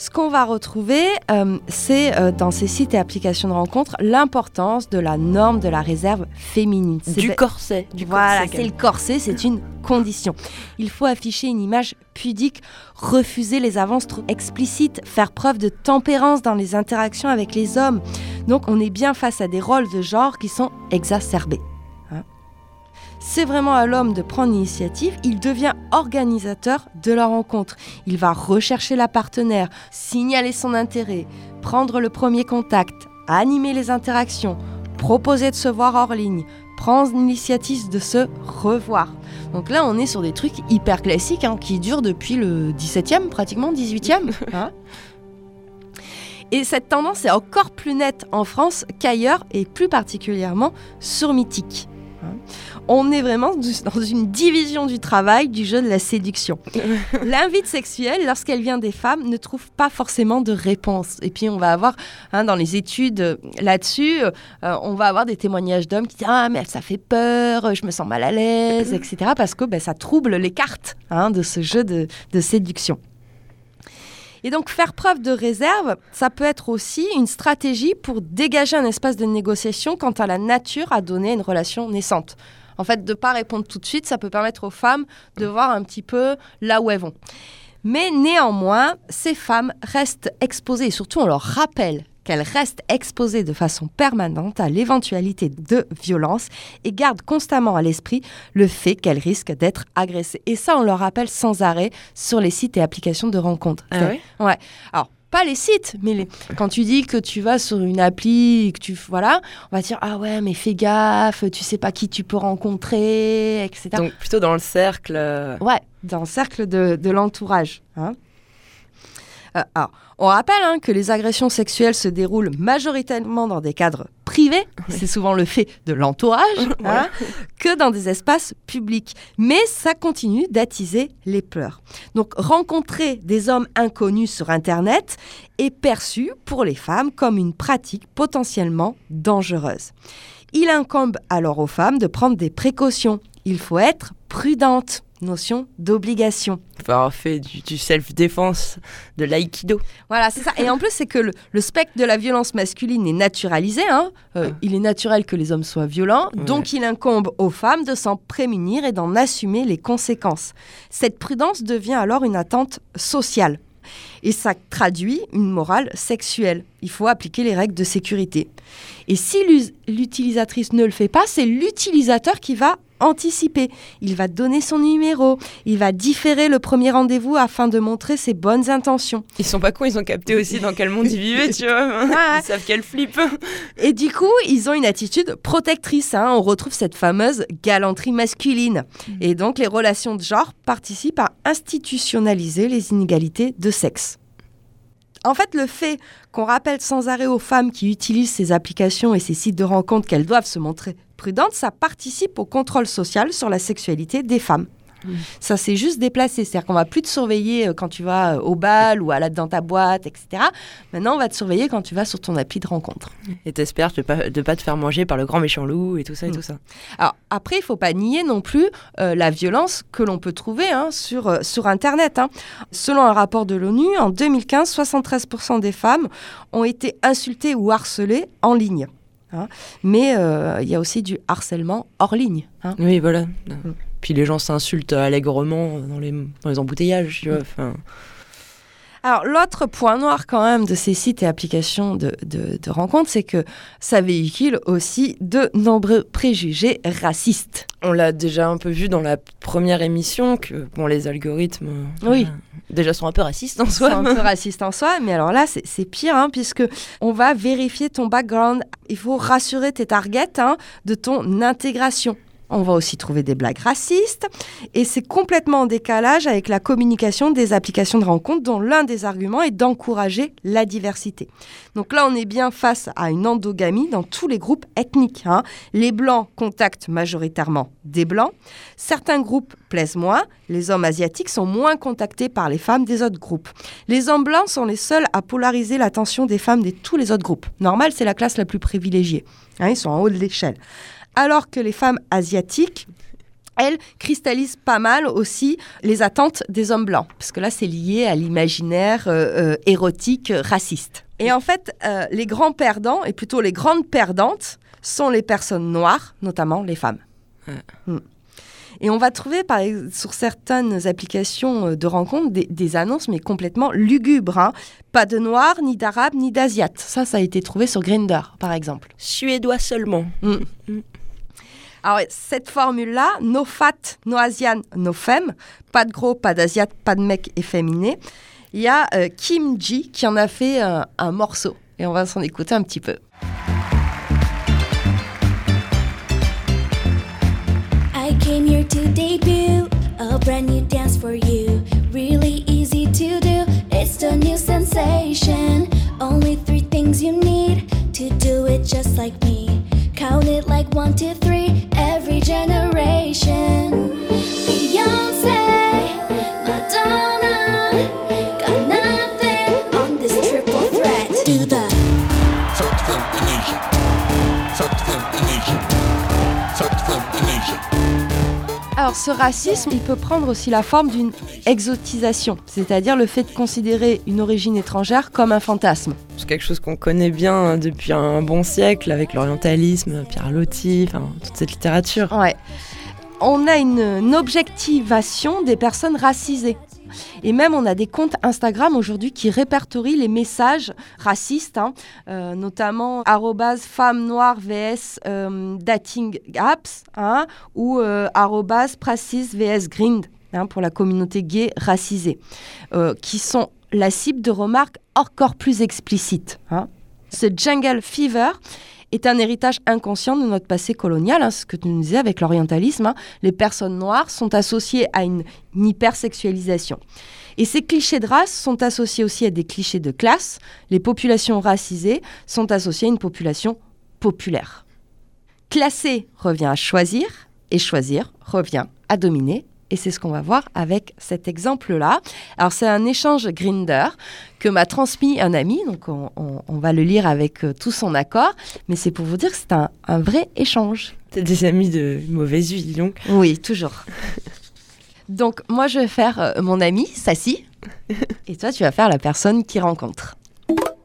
Ce qu'on va retrouver, euh, c'est euh, dans ces sites et applications de rencontres l'importance de la norme de la réserve féminine. C'est Du corset. Du voilà, c'est le corset, c'est une condition. Il faut afficher une image pudique, refuser les avances trop explicites, faire preuve de tempérance dans les interactions avec les hommes. Donc on est bien face à des rôles de genre qui sont exacerbés. C'est vraiment à l'homme de prendre l'initiative, il devient organisateur de la rencontre. Il va rechercher la partenaire, signaler son intérêt, prendre le premier contact, animer les interactions, proposer de se voir hors ligne, prendre l'initiative de se revoir. Donc là, on est sur des trucs hyper classiques hein, qui durent depuis le 17e, pratiquement 18e. hein. Et cette tendance est encore plus nette en France qu'ailleurs, et plus particulièrement sur Mythique. Hein. On est vraiment dans une division du travail du jeu de la séduction. L'invite sexuelle, lorsqu'elle vient des femmes, ne trouve pas forcément de réponse. Et puis on va avoir, hein, dans les études euh, là-dessus, euh, on va avoir des témoignages d'hommes qui disent Ah, mais ça fait peur, je me sens mal à l'aise, etc. Parce que ben, ça trouble les cartes hein, de ce jeu de, de séduction. Et donc faire preuve de réserve, ça peut être aussi une stratégie pour dégager un espace de négociation quant à la nature à donner une relation naissante. En fait, de ne pas répondre tout de suite, ça peut permettre aux femmes de voir un petit peu là où elles vont. Mais néanmoins, ces femmes restent exposées, et surtout on leur rappelle qu'elles restent exposées de façon permanente à l'éventualité de violence et gardent constamment à l'esprit le fait qu'elles risquent d'être agressées. Et ça, on leur rappelle sans arrêt sur les sites et applications de rencontres. Ah ouais? Ouais. Alors, pas les sites, mais les- quand tu dis que tu vas sur une appli, que tu voilà, on va dire ah ouais, mais fais gaffe, tu sais pas qui tu peux rencontrer, etc. Donc plutôt dans le cercle. euh, Ouais, dans le cercle de, de l'entourage. hein. Euh, alors, on rappelle hein, que les agressions sexuelles se déroulent majoritairement dans des cadres privés, c'est souvent le fait de l'entourage, hein, que dans des espaces publics. Mais ça continue d'attiser les pleurs. Donc, rencontrer des hommes inconnus sur Internet est perçu pour les femmes comme une pratique potentiellement dangereuse. Il incombe alors aux femmes de prendre des précautions. Il faut être prudente. Notion d'obligation. avoir fait du, du self-défense, de l'aïkido. Voilà, c'est ça. Et en plus, c'est que le, le spectre de la violence masculine est naturalisé. hein. Euh, Il est naturel que les hommes soient violents. Donc, il incombe aux femmes de s'en prémunir et d'en assumer les conséquences. Cette prudence devient alors une attente sociale. Et ça traduit une morale sexuelle. Il faut appliquer les règles de sécurité. Et si l'utilisatrice ne le fait pas, c'est l'utilisateur qui va anticiper. Il va donner son numéro. Il va différer le premier rendez-vous afin de montrer ses bonnes intentions. Ils sont pas cons, ils ont capté aussi dans quel monde ils vivaient, tu vois. Ils savent qu'elle flippe. Et du coup, ils ont une attitude protectrice. hein. On retrouve cette fameuse galanterie masculine. Et donc, les relations de genre participent à institutionnaliser les inégalités de sexe. En fait, le fait qu'on rappelle sans arrêt aux femmes qui utilisent ces applications et ces sites de rencontres qu'elles doivent se montrer prudentes, ça participe au contrôle social sur la sexualité des femmes. Ça s'est juste déplacé, c'est-à-dire qu'on va plus te surveiller euh, quand tu vas euh, au bal ou à la, dans ta boîte, etc. Maintenant, on va te surveiller quand tu vas sur ton appli de rencontre. Et t'espères de pas, de pas te faire manger par le grand méchant loup et tout ça et Mm. tout ça. Alors après, il faut pas nier non plus euh, la violence que l'on peut trouver hein, sur, euh, sur Internet. hein. Selon un rapport de l'ONU, en 2015, 73% des femmes ont été insultées ou harcelées en ligne. hein. Mais euh, il y a aussi du harcèlement hors ligne. Oui, voilà. Puis les gens s'insultent allègrement dans les, dans les embouteillages, tu vois. Enfin, Alors, l'autre point noir quand même de ces sites et applications de, de, de rencontres, c'est que ça véhicule aussi de nombreux préjugés racistes. on l'a déjà un peu vu dans la première émission que bon, les algorithmes euh, Oui. déjà sont un peu racistes en soi. un peu raciste en soi, mais alors là, c'est c'est pire, hein, puisque on va vérifier ton background. Il faut rassurer tes targets hein, de ton intégration. On va aussi trouver des blagues racistes, et c'est complètement en décalage avec la communication des applications de rencontre, dont l'un des arguments est d'encourager la diversité. Donc là, on est bien face à une endogamie dans tous les groupes ethniques. hein. Les blancs contactent majoritairement des blancs. Certains groupes plaisent moins. Les hommes asiatiques sont moins contactés par les femmes des autres groupes. Les hommes blancs sont les seuls à polariser l'attention des femmes de tous les autres groupes. Normal, c'est la classe la plus privilégiée. Hein, ils sont en haut de l'échelle. Alors que les femmes asiatiques, elle cristallise pas mal aussi les attentes des hommes blancs, parce que là c'est lié à l'imaginaire euh, euh, érotique raciste. Et en fait, euh, les grands perdants, et plutôt les grandes perdantes, sont les personnes noires, notamment les femmes. Mm. Et on va trouver par sur certaines applications de rencontres des, des annonces, mais complètement lugubres. hein. Pas de noirs, ni d'arabes, ni d'asiates. Ça, ça a été trouvé sur Grindr, par exemple. Suédois seulement. Mm. Alors, ouais, cette formule-là, no fat, no asian, no femme, pas de gros, pas d'asiat, pas de mec efféminé. Il y a euh, Kim Ji qui en a fait euh, un morceau. Et on va s'en écouter un petit peu. I came here to debut a brand new dance for you. Really easy to do, it's the new sensation. Only three things you need to do it just like me. Count it like one, two, three, generation. Alors, ce racisme, il peut prendre aussi la forme d'une exotisation, c'est-à-dire le fait de considérer une origine étrangère comme un fantasme. C'est quelque chose qu'on connaît bien hein, depuis un bon siècle avec l'orientalisme, Pierre Loti, enfin, toute cette littérature. Ouais. On a une objectivation des personnes racisées. Et même, on a des comptes Instagram aujourd'hui qui répertorient les messages racistes, hein, euh, notamment femme noire vs euh, dating apps hein, ou euh, pracis vs grind hein, pour la communauté gay racisée, qui sont la cible de remarques encore plus explicites. Ce jungle fever est un héritage inconscient de notre passé colonial, hein, ce que tu nous disais avec l'orientalisme. hein. Les personnes noires sont associées à une, une hypersexualisation. Et ces clichés de race sont associés aussi à des clichés de classe. Les populations racisées sont associées à une population populaire. Classer revient à choisir, et choisir revient à dominer. Et c'est ce qu'on va voir avec cet exemple-là. Alors, c'est un échange Grinder que m'a transmis un ami. Donc, on, on- on va le lire avec euh, tout son accord. Mais c'est pour vous dire que c'est un, un vrai échange. T'as des amis de mauvaise vie, donc. Oui, toujours. donc, moi, je vais faire euh, mon ami, Sassy. Et toi, tu vas faire la personne qui rencontre.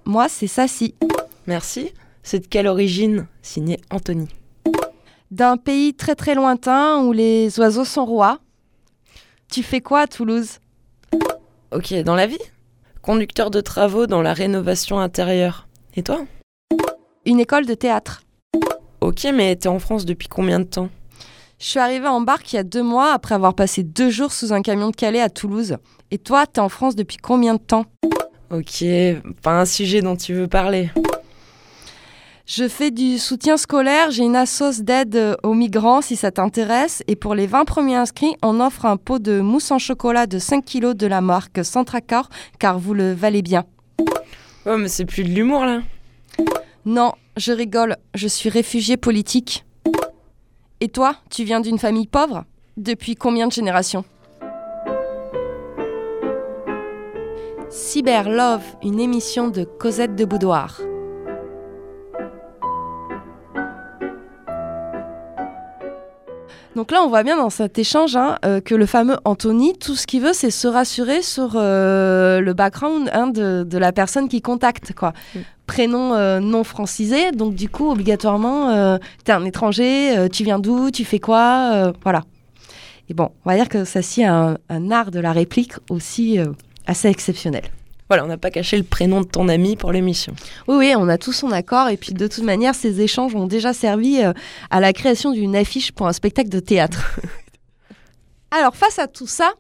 Moi, c'est Sassy. Merci. C'est de quelle origine? Signé Anthony. D'un pays très très lointain où les oiseaux sont rois. Tu fais quoi à Toulouse Ok, dans la vie? Conducteur de travaux dans la rénovation intérieure. Et toi? Une école de théâtre. Ok, mais t'es en France depuis combien de temps? Je suis arrivée en barque il y a deux mois après avoir passé deux jours sous un camion de Calais à Toulouse. Et toi, t'es en France depuis combien de temps? Ok, pas un sujet dont tu veux parler. Je fais du soutien scolaire, j'ai une assoce d'aide euh, aux migrants si ça t'intéresse. Et pour les 20 premiers inscrits, on offre un pot de mousse en chocolat de 5 kilos de la marque Centracor, car vous le valez bien. Ouais, mais c'est plus de l'humour là. Non, je rigole, je suis réfugiée politique. Et toi, tu viens d'une famille pauvre? Depuis combien de générations? Cyber Love, une émission de Cosette de Boudoir. Donc là, on voit bien dans cet échange hein, euh, que le fameux Anthony, tout ce qu'il veut, c'est se rassurer sur euh, le background hein, de, de la personne qui contacte. Quoi. Prénom euh, non francisé, donc du coup, obligatoirement, t'es un étranger, tu viens d'où, tu fais quoi, voilà. Et bon, on va dire que ça a un, un art de la réplique aussi assez exceptionnel. Voilà, on n'a pas caché le prénom de ton ami pour l'émission. Oui, oui, on a tous son accord. Et puis, de toute manière, ces échanges ont déjà servi euh, à la création d'une affiche pour un spectacle de théâtre. Alors, face à tout ça,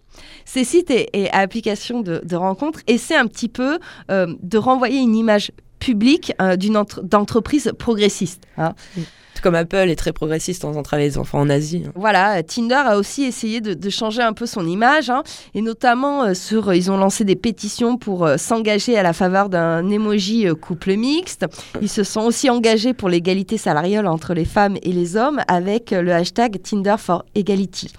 ces sites et, et applications de, de rencontres essaient un petit peu euh, de renvoyer une image publique euh, d'une entre- d'entreprise progressiste. hein. Tout comme Apple est très progressiste en faisant travailler les enfants en Asie. hein. Voilà, Tinder a aussi essayé de, changer un peu son image, hein, et notamment sur, euh, ils ont lancé des pétitions pour euh, s'engager à la faveur d'un emoji euh, couple mixte. Ils se sont aussi engagés pour l'égalité salariale entre les femmes et les hommes avec le hashtag Tinder for Equality.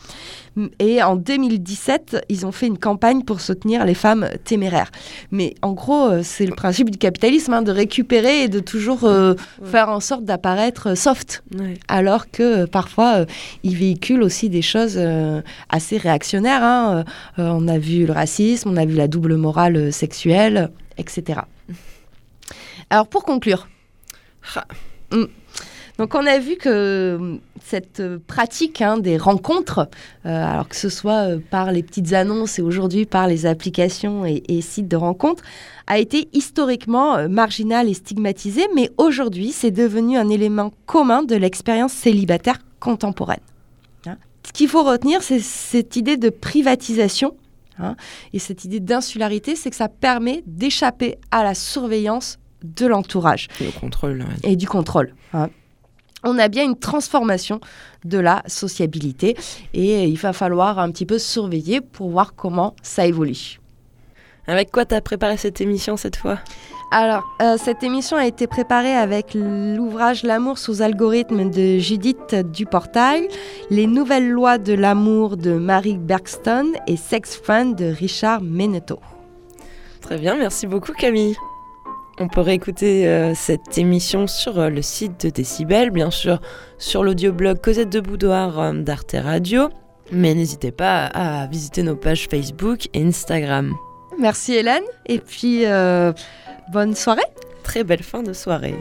Et en 2017, ils ont fait une campagne pour soutenir les femmes téméraires. Mais en gros, euh, c'est le principe du capitalisme, hein, de récupérer et de toujours euh, faire en sorte d'apparaître soft. Alors que euh, parfois, euh, ils véhiculent aussi des choses euh, assez réactionnaires. hein. Euh, on a vu le racisme, on a vu la double morale euh, sexuelle, etc. Alors pour conclure, Mm. Donc on a vu que mm, cette euh, pratique hein, des rencontres, euh, alors que ce soit euh, par les petites annonces et aujourd'hui par les applications et, et sites de rencontres, a été historiquement euh, marginale et stigmatisée, mais aujourd'hui c'est devenu un élément commun de l'expérience célibataire contemporaine. Hein. Ce qu'il faut retenir, c'est cette idée de privatisation hein, et cette idée d'insularité, c'est que ça permet d'échapper à la surveillance de l'entourage Et au contrôle. ouais. et du contrôle. hein. On a bien une transformation de la sociabilité et il va falloir un petit peu surveiller pour voir comment ça évolue. Avec quoi t'as préparé cette émission cette fois? Alors, euh, cette émission a été préparée avec l'ouvrage L'amour sous algorithme de Judith Duportail, Les nouvelles lois de l'amour de Marie Bergstone et Sex Friend de Richard Menneto. Très bien, merci beaucoup Camille. On peut réécouter euh, cette émission sur euh, le site de Décibel, bien sûr sur l'audioblog Cosette de Boudoir euh, d'Arte Radio, mais n'hésitez pas à visiter nos pages Facebook et Instagram. Merci Hélène et puis bonne soirée. Très belle fin de soirée.